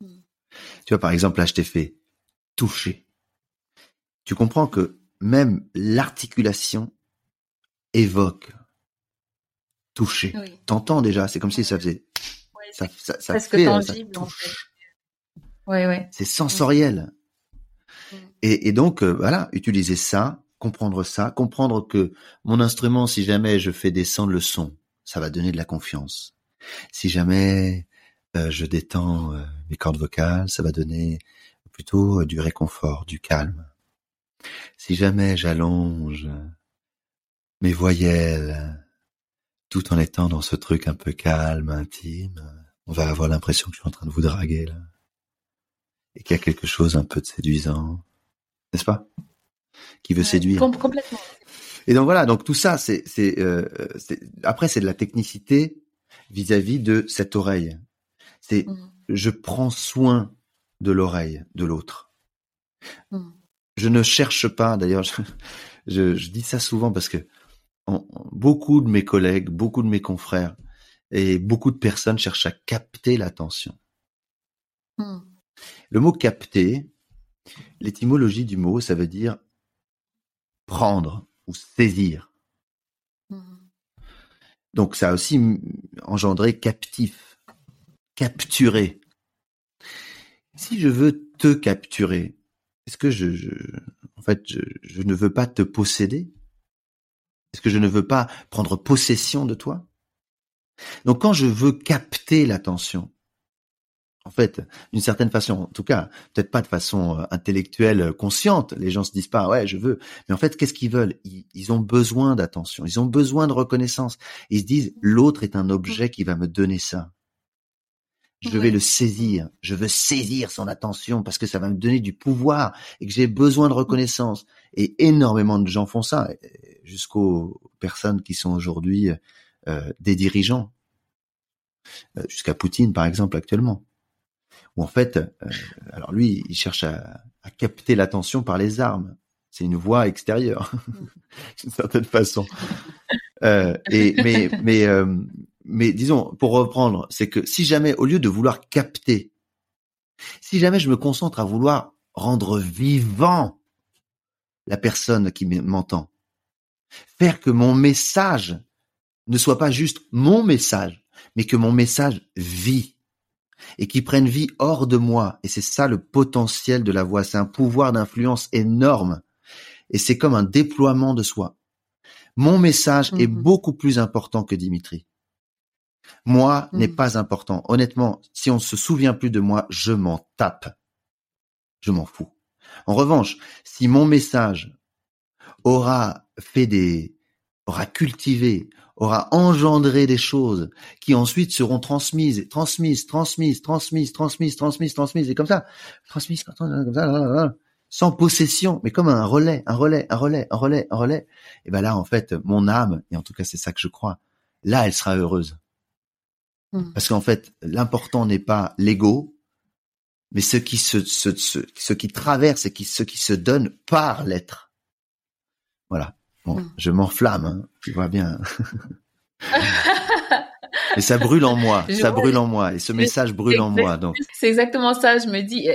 Tu vois, par exemple, là, je t'ai fait toucher. Tu comprends que même l'articulation évoque toucher. T'entends déjà, c'est comme si ça faisait. Ça, ça, ça fait, tangible, ça touche. Ouais, ouais. C'est sensoriel. Mm. Et, et, donc, euh, voilà, utiliser ça, comprendre ça, comprendre que mon instrument, si jamais je fais descendre le son, ça va donner de la confiance. Si jamais euh, je détends euh, mes cordes vocales, ça va donner plutôt euh, du réconfort, du calme. Si jamais j'allonge mes voyelles, tout en étant dans ce truc un peu calme, intime, on va avoir l'impression que je suis en train de vous draguer là. Et qu'il y a quelque chose un peu de séduisant, n'est-ce pas? Qui veut séduire. Complètement. Et donc voilà, donc tout ça, c'est, c'est, après c'est de la technicité vis-à-vis de cette oreille. C'est mmh. je prends soin de l'oreille de l'autre. Mmh. Je ne cherche pas, d'ailleurs, je, dis ça souvent parce que beaucoup de mes collègues, beaucoup de mes confrères et beaucoup de personnes cherchent à capter l'attention. Mmh. Le mot capter, l'étymologie du mot, ça veut dire prendre ou saisir. Donc ça a aussi engendré captif capturer. Si je veux te capturer, est-ce que je, je, en fait, je, je ne veux pas te posséder? Est-ce que je ne veux pas prendre possession de toi? Donc quand je veux capter l'attention, en fait, d'une certaine façon, en tout cas, peut-être pas de façon euh, intellectuelle euh, consciente, les gens se disent pas ouais je veux, mais en fait qu'est-ce qu'ils veulent? Ils, ils, ont besoin d'attention, ils ont besoin de reconnaissance. Ils se disent l'autre est un objet qui va me donner ça. Je vais le saisir. Je veux saisir son attention parce que ça va me donner du pouvoir et que j'ai besoin de reconnaissance. Et énormément de gens font ça, jusqu'aux personnes qui sont aujourd'hui euh, des dirigeants, euh, jusqu'à Poutine par exemple actuellement. Où en fait, euh, alors lui, il cherche à, à capter l'attention par les armes. C'est une voie extérieure, *laughs* d'une certaine façon. et mais mais mais disons, pour reprendre, c'est que si jamais, au lieu de vouloir capter, si jamais je me concentre à vouloir rendre vivant la personne qui m'entend, faire que mon message ne soit pas juste mon message, mais que mon message vit et qui prenne vie hors de moi. Et c'est ça le potentiel de la voix. C'est un pouvoir d'influence énorme. Et c'est comme un déploiement de soi. Mon message est mmh beaucoup plus important que Dimitri. Moi n'est mmh. pas important. Honnêtement, si on se souvient plus de moi, je m'en tape. Je m'en fous. En revanche, si mon message aura fait des, aura cultivé, aura engendré des choses qui ensuite seront transmises, transmises, transmises, transmises, transmises, transmises, transmises, et comme ça, transmises, comme ça, sans possession, mais comme un relais, un relais, un relais, un relais, un relais. Et ben là, en fait, mon âme, et en tout cas c'est ça que je crois, là, elle sera heureuse. Hmm. Parce qu'en fait, l'important n'est pas l'ego, mais ce qui se, ce, ce, qui traverse et qui, ce qui se donne par l'être. Voilà. Bon, hmm. je m'enflamme, hein, tu vois bien. *laughs* Et ça brûle en moi, ça brûle en moi, et ce message brûle en moi. Donc c'est exactement ça. Je me dis,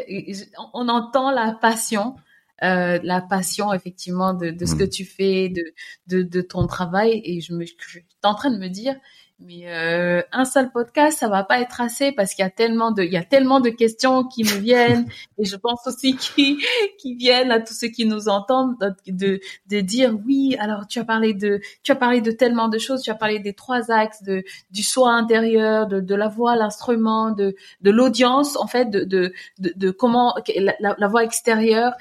on entend la passion, euh, la passion effectivement de, de ce que hmm. tu fais, de, de, de ton travail, et je me, je suis en train de me dire, mais euh, un seul podcast, ça va pas être assez parce qu'il y a tellement de, il y a tellement de questions qui me viennent *laughs* et je pense aussi qui, qui viennent à tous ceux qui nous entendent de, de dire oui. Alors tu as parlé de, tu as parlé de tellement de choses. Tu as parlé des trois axes de du soi intérieur, de, de la voix, l'instrument, de de l'audience en fait, de de de, comment la, la, voix extérieure.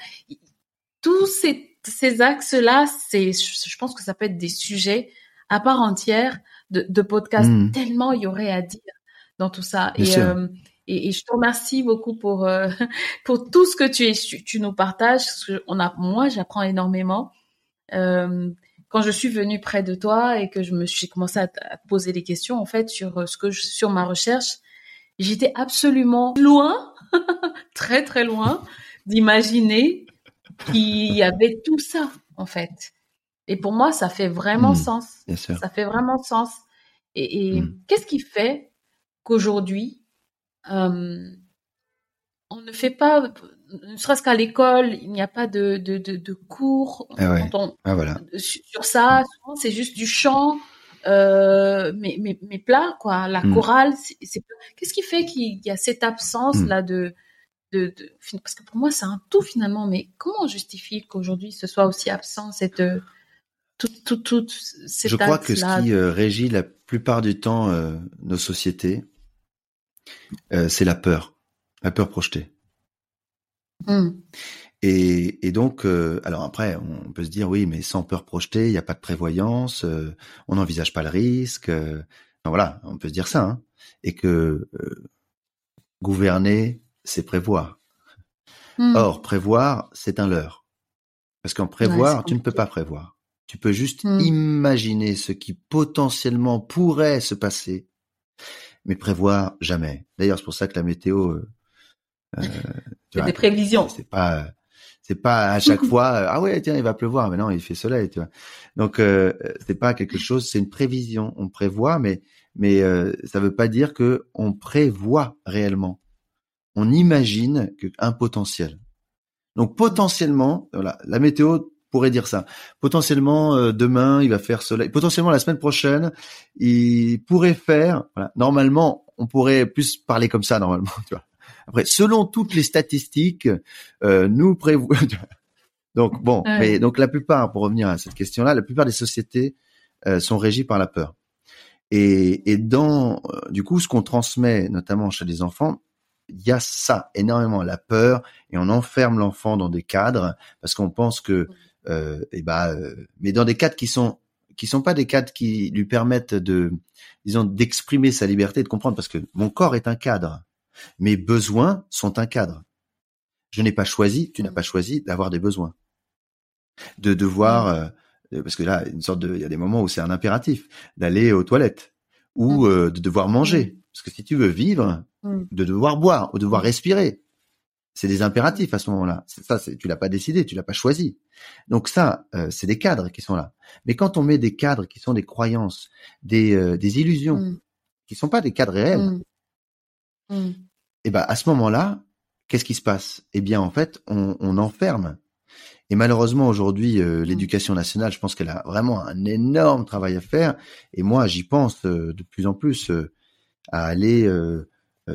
Tous ces ces axes là, c'est, je pense que ça peut être des sujets à part entière de, de podcasts, hmm. tellement il y aurait à dire dans tout ça. Et, euh, et, et, je te remercie beaucoup pour euh, *laughs* pour tout ce que tu, tu, tu nous partages. on a, moi, j'apprends énormément. Euh, quand je suis venue près de toi et que je me suis commencé à, te poser des questions en fait sur ce que je, sur ma recherche, j'étais absolument loin, *laughs* très très loin d'imaginer qu'il y avait tout ça en fait. Et pour moi, ça fait vraiment hmm. sens. Ça fait vraiment sens. Et, hmm. qu'est-ce qui fait qu'aujourd'hui, euh, on ne fait pas, ne serait-ce qu'à l'école, il n'y a pas de, de, de, cours ah ah, voilà. sur ça. C'est juste du chant, euh, mais, mais, mais plat, quoi. La chorale, c'est, qu'est-ce qui fait qu'il y a cette absence-là de, de, de, parce que pour moi, c'est un tout finalement, mais comment on justifie qu'aujourd'hui ce soit aussi absent, cette, je crois que ce qui euh, régit la plupart du temps euh, nos sociétés, euh, c'est la peur, la peur projetée. Hmm. Et, donc, alors après, on peut se dire oui, mais sans peur projetée, il n'y a pas de prévoyance, on n'envisage pas le risque. voilà, on peut se dire ça, hein. et que gouverner, c'est prévoir. Hmm. Or, prévoir, c'est un leurre, parce qu'en prévoir, tu ne peux pas prévoir. Tu peux juste hmm. imaginer ce qui potentiellement pourrait se passer, mais prévoir jamais. D'ailleurs, c'est pour ça que la météo, euh, euh des prévisions. C'est pas, c'est pas à chaque *laughs* fois. Ah ouais, tiens, il va pleuvoir, mais non, il fait soleil, tu vois. Donc euh, c'est pas quelque *laughs* chose, c'est une prévision. On prévoit, mais mais euh, ça veut pas dire que on prévoit réellement. On imagine un potentiel. Donc potentiellement, voilà, la météo pourrait dire ça. Potentiellement euh, demain, il va faire soleil. Potentiellement la semaine prochaine, il pourrait faire. Voilà. Normalement, on pourrait plus parler comme ça normalement. *laughs* Tu vois. Après, selon toutes les statistiques, euh, nous prévoit. *laughs* donc bon, mais donc la plupart, pour revenir à cette question-là, la plupart des sociétés euh, sont régies par la peur. Et, et dans du coup, ce qu'on transmet, notamment chez les enfants, il y a ça énormément, la peur, et on enferme l'enfant dans des cadres parce qu'on pense que euh, et bah, euh, mais dans des cadres qui sont qui sont pas des cadres qui lui permettent de, disons, d'exprimer sa liberté, de comprendre, parce que mon corps est un cadre, mes besoins sont un cadre. Je n'ai pas choisi, tu n'as pas choisi d'avoir des besoins, de devoir, euh, parce que là, une sorte de, il y a des moments où c'est un impératif d'aller aux toilettes ou de devoir manger, parce que si tu veux vivre, de devoir boire ou de devoir respirer, c'est des impératifs à ce moment-là. Ça, tu l'as pas décidé, tu l'as pas choisi. Donc ça, euh, c'est des cadres qui sont là. Mais quand on met des cadres qui sont des croyances, des, euh, des illusions, mmh. qui sont pas des cadres réels. Mmh. et eh ben à ce moment-là, qu'est-ce qui se passe? Eh bien, en fait, on, on enferme. Et malheureusement, aujourd'hui, euh, l'éducation nationale, je pense qu'elle a vraiment un énorme travail à faire. Et moi, j'y pense de plus en plus à aller euh,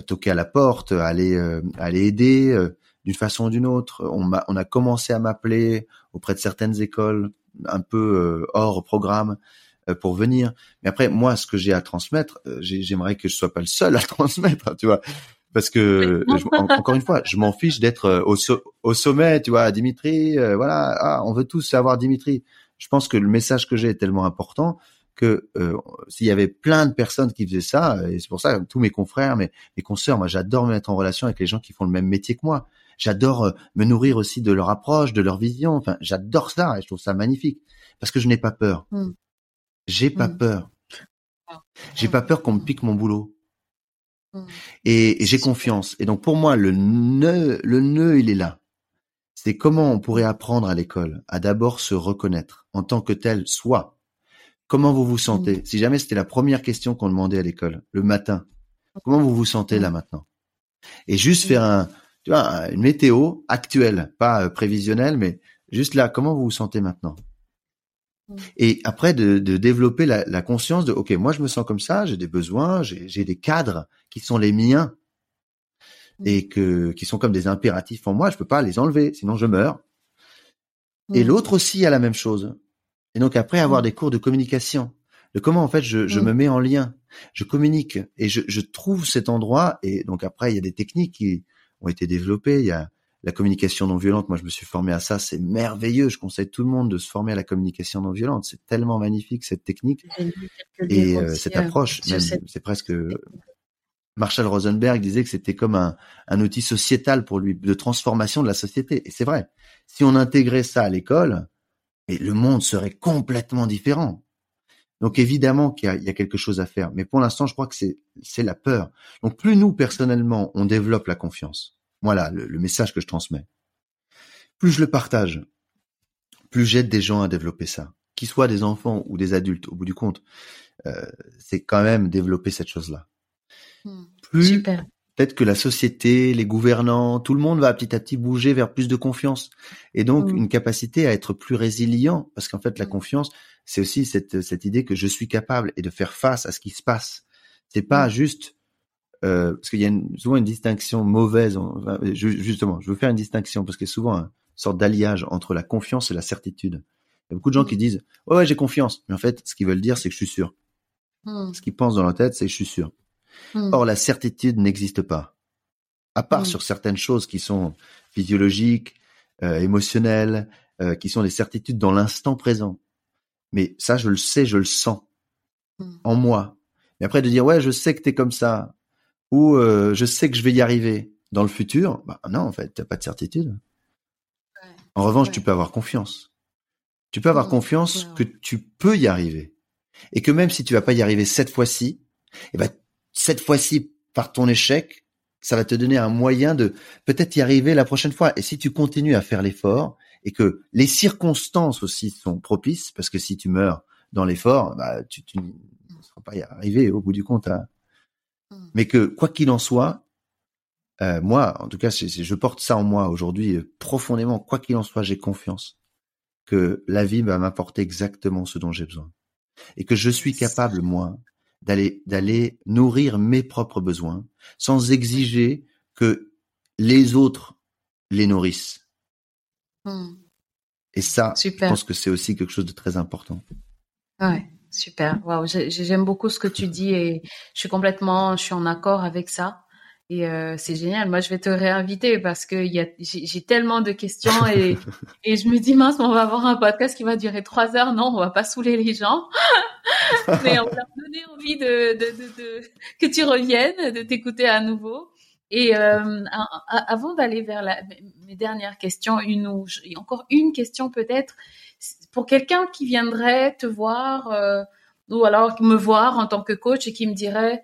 toquer à la porte, aller euh, aller aider euh, d'une façon ou d'une autre. On a, on a commencé à m'appeler auprès de certaines écoles un peu hors programme pour venir. Mais après, moi, ce que j'ai à transmettre, j'aimerais que je sois pas le seul à *laughs* transmettre, tu vois. Parce que, encore une fois, je m'en fiche d'être au, au sommet, tu vois, Dimitri, voilà, ah, on veut tous savoir Dimitri. je pense que le message que j'ai est tellement important que euh, s'il y avait plein de personnes qui faisaient ça, et c'est pour ça tous mes confrères, mes, mes consoeurs, moi j'adore me mettre en relation avec les gens qui font le même métier que moi. J'adore euh, me nourrir aussi de leur approche, de leur vision. Enfin, j'adore ça et je trouve ça magnifique parce que je n'ai pas peur. Mm. J'ai pas mm. peur. J'ai pas peur qu'on me pique mon boulot. Mm. Et, et j'ai confiance. Et donc pour moi, le nœud, le nœud, il est là. C'est comment on pourrait apprendre à l'école à d'abord se reconnaître en tant que tel, soit Comment vous vous sentez Si jamais c'était la première question qu'on demandait à l'école le matin, comment vous vous sentez là maintenant? Et juste faire un, tu vois, une météo actuelle, pas euh, prévisionnelle, mais juste là, comment vous vous sentez maintenant? Et après de, développer la, conscience de, ok, moi je me sens comme ça, j'ai des besoins, j'ai des cadres qui sont les miens et que qui sont comme des impératifs en moi, je peux pas les enlever, sinon je meurs. Et l'autre aussi a la même chose. Et donc après avoir mmh. des cours de communication, de comment en fait je, je mmh. me mets en lien, je communique et je, je, trouve cet endroit. Et donc après il y a des techniques qui ont été développées. Il y a la communication non violente. Moi je me suis formé à ça, c'est merveilleux. Je conseille tout le monde de se former à la communication non violente. C'est tellement magnifique cette technique et euh, cette approche. C'est presque Marshall Rosenberg disait que c'était comme un, un, outil sociétal pour lui de transformation de la société. Et c'est vrai. Si on intégrait ça à l'école, et le monde serait complètement différent. Donc évidemment qu'il y, a quelque chose à faire, mais pour l'instant, je crois que c'est la peur. Donc plus nous personnellement on développe la confiance, voilà le, le message que je transmets. Plus je le partage, plus j'aide des gens à développer ça, qu'ils soient des enfants ou des adultes. Au bout du compte, euh, c'est quand même développer cette chose-là. Hmm. Plus Super peut-être que la société, les gouvernants, tout le monde va petit à petit bouger vers plus de confiance et donc mmh. une capacité à être plus résilient parce qu'en fait la mmh. confiance c'est aussi cette cette idée que je suis capable et de faire face à ce qui se passe. C'est pas mmh. juste euh, parce qu'il y a souvent une distinction mauvaise. justement, je veux faire une distinction parce qu'il y a souvent une sorte d'alliage entre la confiance et la certitude. Il y a beaucoup de gens qui disent ouais j'ai confiance, mais en fait ce qu'ils veulent dire c'est que je suis sûr. Ce qu'ils pensent dans leur tête c'est que je suis sûr. Hmm. Or, la certitude n'existe pas. À part hmm. sur certaines choses qui sont physiologiques, euh, émotionnelles, euh, qui sont des certitudes dans l'instant présent. Mais ça, je le sais, je le sens hmm. en moi. Mais après de dire ouais, je sais que t'es comme ça, ou euh, je sais que je vais y arriver dans le futur, bah non, en fait, t'as pas de certitude. En revanche, tu peux avoir confiance. Tu peux avoir confiance que tu peux y arriver. Et que même si tu vas pas y arriver cette fois-ci, eh ben, cette fois-ci par ton échec, ça va te donner un moyen de peut-être y arriver la prochaine fois. Et si tu continues à faire l'effort et que les circonstances aussi sont propices, parce que si tu meurs dans l'effort, bah, tu, tu ne seras pas y arriver au bout du compte. Hein. Hmm. Mais que quoi qu'il en soit, euh, moi, en tout cas, je porte ça en moi aujourd'hui euh, profondément. Quoi qu'il en soit, j'ai confiance que la vie va m'apporter exactement ce dont j'ai besoin et que je suis capable moi d'aller d'aller nourrir mes propres besoins sans exiger que les autres les nourrissent. Hmm. Et ça, je pense que c'est aussi quelque chose de très important. Ouais, super. Wow, j'aime beaucoup ce que tu dis et je suis complètement, je suis en accord avec ça. Et euh, c'est génial. Moi, je vais te réinviter parce que j'ai tellement de questions et, *laughs* et je me dis mince, on va avoir un podcast qui va durer trois heures. Non, on va pas saouler les gens. *laughs* mais on va donner envie de, de, de, que tu reviennes, de t'écouter à nouveau. Et euh, avant d'aller vers la, mes dernières questions, une ou encore une question peut-être pour quelqu'un qui viendrait te voir euh, ou alors me voir en tant que coach et qui me dirait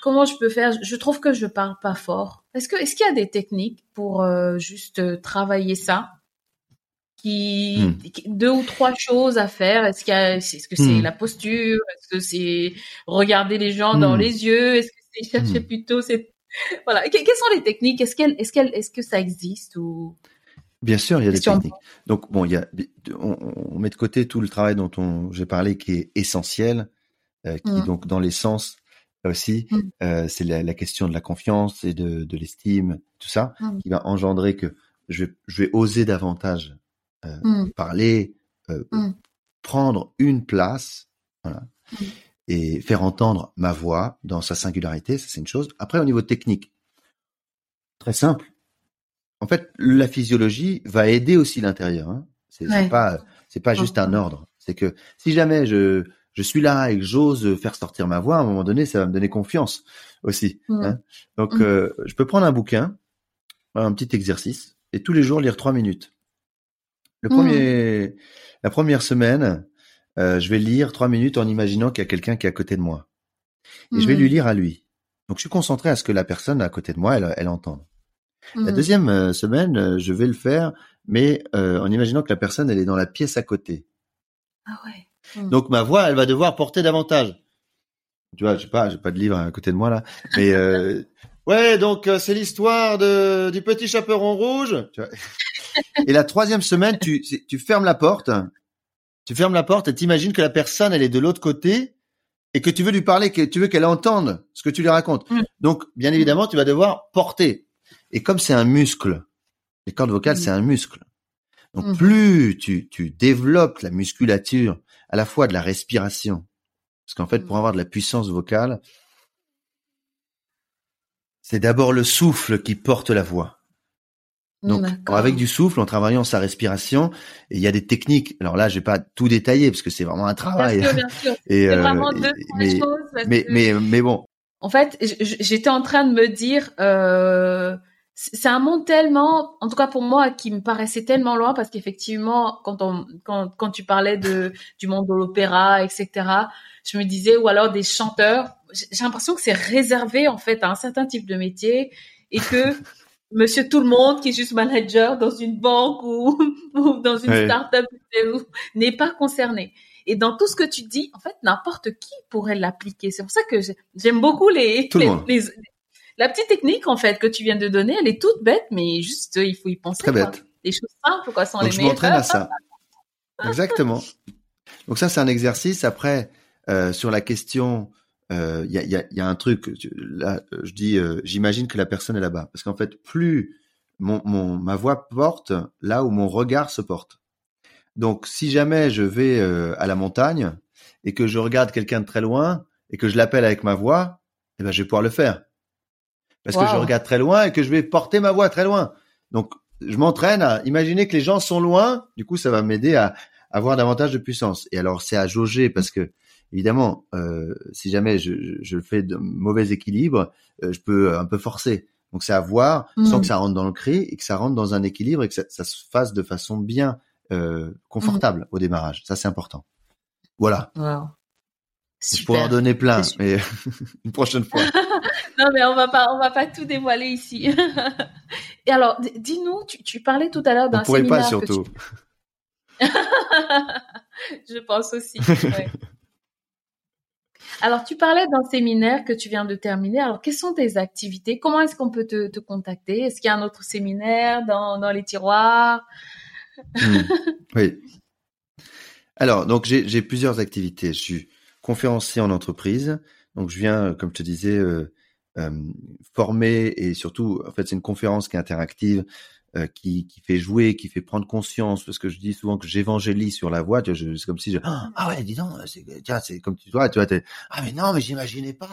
comment je peux faire? Je trouve que je parle pas fort. Est-ce que est-ce qu'il y a des techniques pour euh, juste travailler ça? Qui hmm. deux ou trois choses à faire Est-ce qu'il est-ce que c'est hmm. la posture? Est-ce que c'est regarder les gens dans hmm. les yeux? Est-ce que c'est chercher plutôt c'est *laughs* voilà quelles sont les techniques? Est-ce qu'elle est-ce qu'elle est-ce que ça existe ou? Bien sûr, il y a des techniques. Donc bon, il y a on, met de côté tout le travail dont on j'ai parlé qui est essentiel, euh, qui donc dans les sens aussi, euh, c'est la, la, question de la confiance et de, de l'estime, tout ça, qui va engendrer que je vais, je vais oser davantage euh, mmh. parler, euh, mmh. prendre une place, voilà, mmh. et faire entendre ma voix dans sa singularité, ça c'est une chose. Après, au niveau technique, très simple. En fait, la physiologie va aider aussi l'intérieur. Hein. C'est pas C'est pas juste un ordre. C'est que si jamais je je suis là et que j'ose faire sortir ma voix, à un moment donné, ça va me donner confiance aussi. Hein. Donc, mmh. euh, je peux prendre un bouquin, un petit exercice, et tous les jours lire trois minutes. Le mmh. premier, la première semaine, euh, je vais lire trois minutes en imaginant qu'il y a quelqu'un qui est à côté de moi, et je vais mmh. lui lire à lui. Donc, je suis concentré à ce que la personne à côté de moi, elle, elle entende. La deuxième euh, semaine, je vais le faire, mais en imaginant que la personne, elle est dans la pièce à côté. Ah ouais. Hmm. Donc ma voix, elle va devoir porter davantage. Tu vois, j'ai pas, j'ai pas de livre à côté de moi là, mais euh, *laughs* ouais, donc euh, c'est l'histoire de du petit chaperon rouge. Tu vois. *laughs* Et la troisième semaine, tu tu fermes la porte, tu fermes la porte et t'imagines que la personne elle est de l'autre côté et que tu veux lui parler, que tu veux qu'elle entende ce que tu lui racontes. Hmm. Donc bien évidemment, tu vas devoir porter. Et comme c'est un muscle, les cordes vocales hmm. c'est un muscle. Donc plus tu tu développes la musculature à la fois de la respiration. Parce qu'en fait, pour mmh. avoir de la puissance vocale, c'est d'abord le souffle qui porte la voix. Donc, avec du souffle, en travaillant sa respiration, il y a des techniques. Alors là, je vais pas tout détailler parce que c'est vraiment un travail. Bien sûr, bien sûr. *laughs* Et, euh, vraiment deux mais, choses. Mais, mais, mais, bon. En fait, j'étais en train de me dire, euh, c'est un monde tellement, en tout cas pour moi, qui me paraissait tellement loin parce qu'effectivement, quand on, quand, quand tu parlais de du monde de l'opéra, etc., je me disais ou alors des chanteurs. J'ai l'impression que c'est réservé en fait à un certain type de métier et que Monsieur tout le monde qui est juste manager dans une banque ou, *laughs* ou dans une start-up n'est pas concerné. Et dans tout ce que tu dis, en fait, n'importe qui pourrait l'appliquer. C'est pour ça que j'aime beaucoup les, les, la petite technique en fait que tu viens de donner, elle est toute bête, mais juste il faut y penser. Très bête. Des choses simples quoi, sans Donc je m'entraîne à ça. Exactement. Donc ça c'est un exercice. Après euh, sur la question, il euh, y, a, y, a, y, a, un truc. Là, je dis, euh, j'imagine que la personne est là-bas, parce qu'en fait plus mon, mon, ma voix porte là où mon regard se porte. Donc si jamais je vais euh, à la montagne et que je regarde quelqu'un de très loin et que je l'appelle avec ma voix, eh ben je vais pouvoir le faire parce que je regarde très loin et que je vais porter ma voix très loin. Donc, je m'entraîne à imaginer que les gens sont loin. Du coup, ça va m'aider à, avoir davantage de puissance. Et alors, c'est à jauger parce que, évidemment, euh, si jamais je, je, fais de mauvais équilibre, euh, je peux un peu forcer. Donc, c'est à voir sans mm. que ça rentre dans le cri et que ça rentre dans un équilibre et que ça, ça se fasse de façon bien euh, confortable au démarrage. Ça, c'est important. Voilà. Je pourrais en donner plein, mais *laughs* une prochaine fois. *laughs* non, mais on va pas, on va pas tout dévoiler ici. *laughs* Et alors, dis-nous, tu, parlais tout à l'heure d'un séminaire. pas surtout. Je pense aussi. Alors, tu parlais d'un séminaire que tu viens de terminer. Alors, quelles sont tes activités? Comment est-ce qu'on peut te, contacter? Est-ce qu'il y a un autre séminaire dans, dans les tiroirs? Hmm. Oui. Alors, donc j'ai plusieurs activités. Je suis conférencier en entreprise. Donc, je viens, comme je te disais, euh, euh, former et surtout, en fait, c'est une conférence qui est interactive, euh, qui, qui fait jouer, qui fait prendre conscience. Parce que je dis souvent que j'évangélise sur la vois, c'est comme si je ah, ah ouais, dis donc, tiens, c'est comme tu vois, tu vois, ah mais non, mais j'imaginais pas.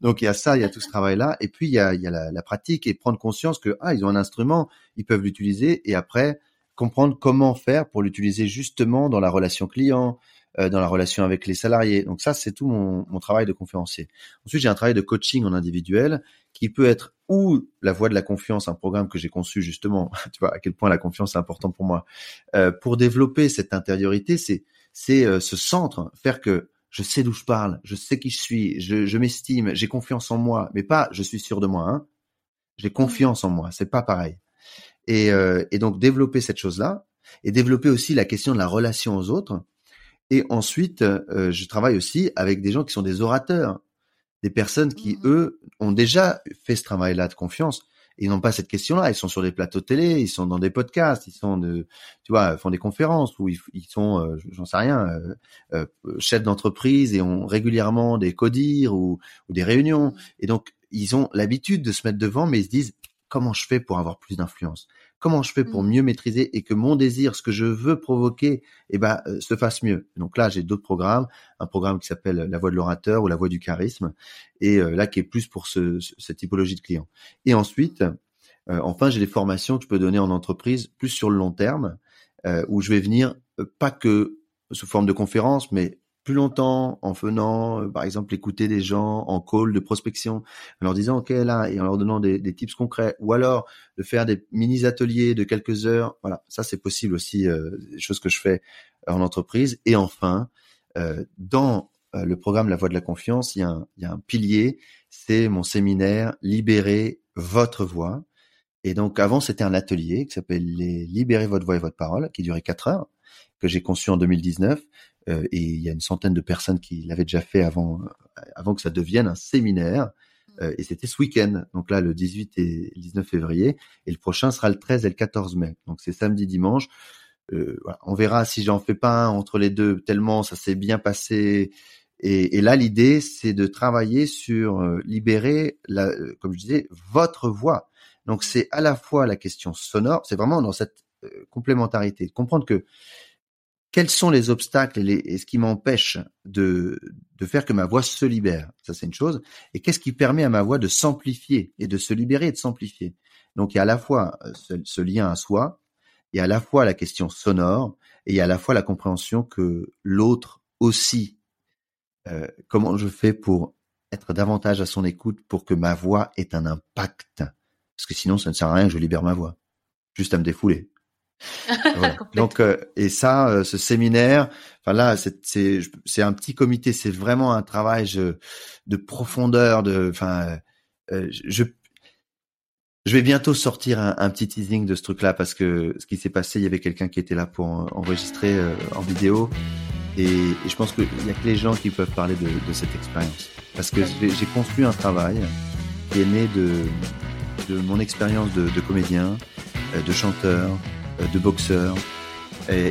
Donc il y a ça, il y a tout ce travail-là, et puis il y a, il y a la, la, pratique et prendre conscience que ah ils ont un instrument, ils peuvent l'utiliser, et après comprendre comment faire pour l'utiliser justement dans la relation client, euh, dans la relation avec les salariés. Donc ça, c'est tout mon, mon, travail de conférencier. Ensuite, j'ai un travail de coaching en individuel qui peut être ou la voie de la confiance, un programme que j'ai conçu justement, *laughs* tu vois à quel point la confiance est importante pour moi. Euh, pour développer cette intériorité, c'est c'est euh, ce centre, faire que je sais d'où je parle, je sais qui je suis, je, je m'estime, j'ai confiance en moi, mais pas je suis sûr de moi. Hein. J'ai confiance en moi, c'est pas pareil. Et, euh, et donc développer cette chose-là et développer aussi la question de la relation aux autres et ensuite, euh, je travaille aussi avec des gens qui sont des orateurs, des personnes qui, mmh. eux, ont déjà fait ce travail-là de confiance. Ils n'ont pas cette question-là. Ils sont sur des plateaux de télé, ils sont dans des podcasts, ils sont de, tu vois, font des conférences où ils, sont, euh, j'en sais rien, euh, euh, chefs d'entreprise et ont régulièrement des codires ou, ou des réunions. Mmh. Et donc, ils ont l'habitude de se mettre devant, mais ils se disent comment je fais pour avoir plus d'influence? Comment je fais pour mmh. mieux maîtriser et que mon désir, ce que je veux provoquer, eh ben, euh, se fasse mieux. Donc là, j'ai d'autres programmes, un programme qui s'appelle La Voix de l'orateur ou La Voix du charisme, et euh, là qui est plus pour ce, cette typologie de clients. Et ensuite, euh, enfin, j'ai des formations que je peux donner en entreprise plus sur le long terme, où je vais venir pas que sous forme de conférence, mais plus longtemps en venant, euh, par exemple, écouter des gens en call de prospection, en leur disant, OK, là, et en leur donnant des, des tips concrets, ou alors de faire des mini-ateliers de quelques heures. Voilà, ça, c'est possible aussi, euh, des choses que je fais en entreprise. Et enfin, euh, dans euh, le programme La Voix de la Confiance, il y a un, il y a un pilier, c'est mon séminaire Libérer votre voix. Et donc, avant, c'était un atelier qui s'appelle Libérer votre voix et votre parole, qui durait quatre heures, que j'ai conçu en 2019 euh, et il y a une centaine de personnes qui l'avaient déjà fait avant, euh, avant que ça devienne un séminaire. Mmh. Euh, et c'était ce week-end, donc là le 18 et le 19 février, et le prochain sera le 13 et le 14 mai. Donc c'est samedi, dimanche. Euh, voilà. On verra si j'en fais pas un entre les deux, tellement ça s'est bien passé. Et, et là, l'idée, c'est de travailler sur libérer, la, comme je disais, votre voix. Donc mmh. c'est à la fois la question sonore, c'est vraiment dans cette complémentarité, de comprendre que quels sont les obstacles et, ce qui m'empêche de, de faire que ma voix se libère? Ça, c'est une chose. Et qu'est-ce qui permet à ma voix de s'amplifier et de se libérer et de s'amplifier? Donc, il y a à la fois euh, ce, ce, lien à soi, il y a à la fois la question sonore, et il y a à la fois la compréhension que l'autre aussi, euh, comment je fais pour être davantage à son écoute pour que ma voix ait un impact? Parce que sinon, ça ne sert à rien que je libère ma voix. Juste à me défouler. *laughs* Donc euh, et ça, euh, ce séminaire, enfin là, c'est un petit comité, c'est vraiment un travail de profondeur, de, enfin, euh, je je vais bientôt sortir un, un petit teasing de ce truc-là parce que ce qui s'est passé, il y avait quelqu'un qui était là pour enregistrer en vidéo. Et, et je pense qu'il y a que les gens qui peuvent parler de, de cette expérience. Parce que j'ai construit un travail qui est né de de mon expérience de, de comédien, de chanteur, de boxeur euh,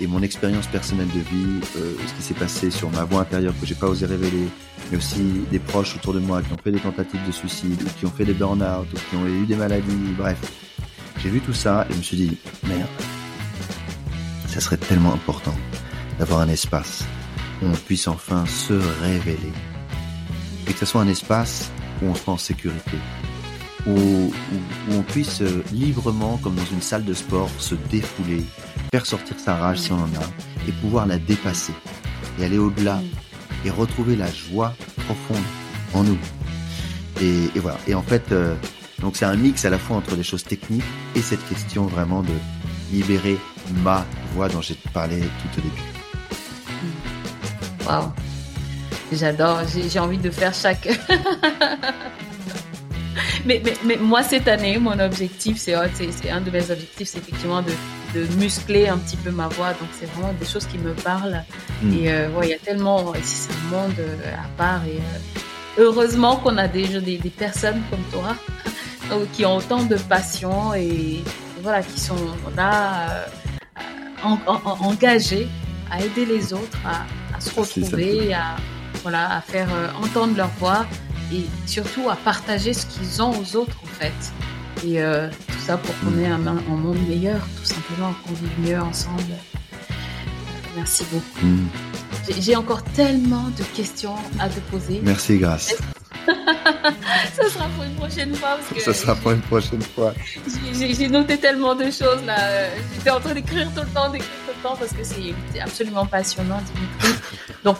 et mon expérience personnelle de vie, euh, ce qui s'est passé sur ma voix intérieure que j'ai pas osé révéler, mais aussi des proches autour de moi qui ont fait des tentatives de suicide, ou qui ont fait des burn-out, ou qui ont eu des maladies, bref. J'ai vu tout ça et je me suis dit, merde, ça serait tellement important d'avoir un espace où on puisse enfin se révéler. Et que ce soit un espace où on se en sécurité, où, où, on puisse euh, librement, comme dans une salle de sport, se défouler, faire sortir sa rage si on en a, et pouvoir la dépasser, et aller au-delà, et retrouver la joie profonde en nous. Et, et voilà. Et en fait, euh, donc c'est un mix à la fois entre les choses techniques et cette question vraiment de libérer ma voix dont j'ai parlé tout au début. Waouh, j'adore. J'ai envie de faire chaque *laughs* mais, mais, mais, moi, cette année, mon objectif, c'est c'est un de mes objectifs, c'est effectivement de, de, muscler un petit peu ma voix. Donc, c'est vraiment des choses qui me parlent. Mm. Et euh, ouais, il y a tellement, ici, c'est un monde euh, à part. Et euh, heureusement qu'on a déjà des, des, personnes comme toi *laughs* qui ont autant de passion et, voilà, qui sont là en, en, engagées à aider les autres à, à se retrouver, à, voilà, à faire entendre leur voix et surtout à partager ce qu'ils ont aux autres en fait. Et euh, tout ça pour qu'on ait un, un, monde meilleur, tout simplement, qu'on vive mieux ensemble. Merci beaucoup. Mm. J'ai encore tellement de questions à te poser. Merci, grâce. *laughs* ça sera pour une prochaine fois. Parce que ça sera pour une prochaine fois. J'ai noté tellement de choses là. J'étais en train d'écrire tout le temps, d'écrire tout le temps parce que c'est absolument passionnant, Dimitri. Donc,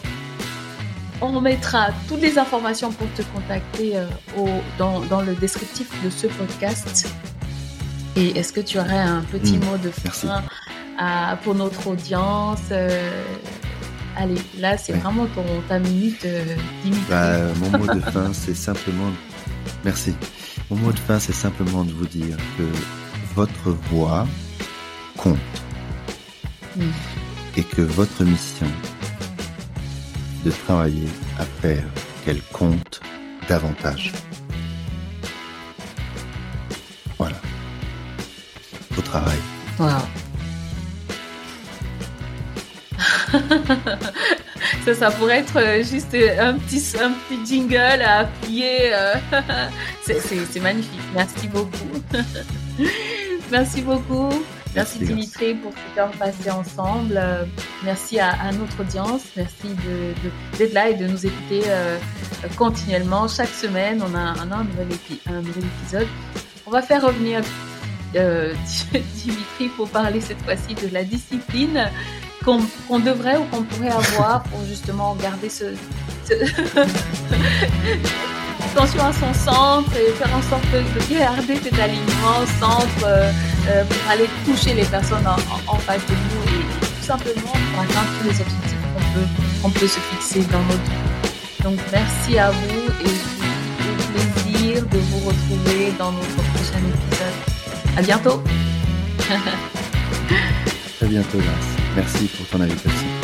on mettra toutes les informations pour te contacter euh, au, dans, dans, le descriptif de ce podcast. Et est-ce que tu aurais un petit mmh, mot de fin à, pour notre audience euh, Allez, là, c'est ouais. vraiment ton, ta minute, euh. Bah, mon mot de *laughs* fin, c'est simplement... Merci. Mon mot de fin, c'est simplement de vous dire que votre voix compte. Mmh. Et que votre mission, de travailler à faire qu'elle compte davantage. Voilà. Au travail. Wow. *laughs* ça, ça pourrait être euh, juste un petit, un petit jingle à appuyer. Euh. *laughs* C'est magnifique. Merci beaucoup. *laughs* Merci beaucoup. Merci, Dimitri pour ce temps passé ensemble. Euh, merci à, à, notre audience. Merci d'être là et de nous écouter euh, continuellement. Chaque semaine, on a, un, un, nouvel un, nouvel épisode. On va faire revenir euh, *laughs* Dimitri, faut parler cette fois-ci de la discipline qu'on devrait ou qu'on pourrait avoir pour justement garder ce, *laughs* attention à son centre et faire en sorte de garder cet alignement au centre euh, euh, pour aller toucher les personnes en, face de nous et, tout simplement pour atteindre tous les objectifs qu'on peut, qu'on peut se fixer dans notre vie. Donc merci à vous et au plaisir de vous retrouver dans notre prochain épisode. À bientôt. *laughs* À bientôt, Merci pour ton invitation.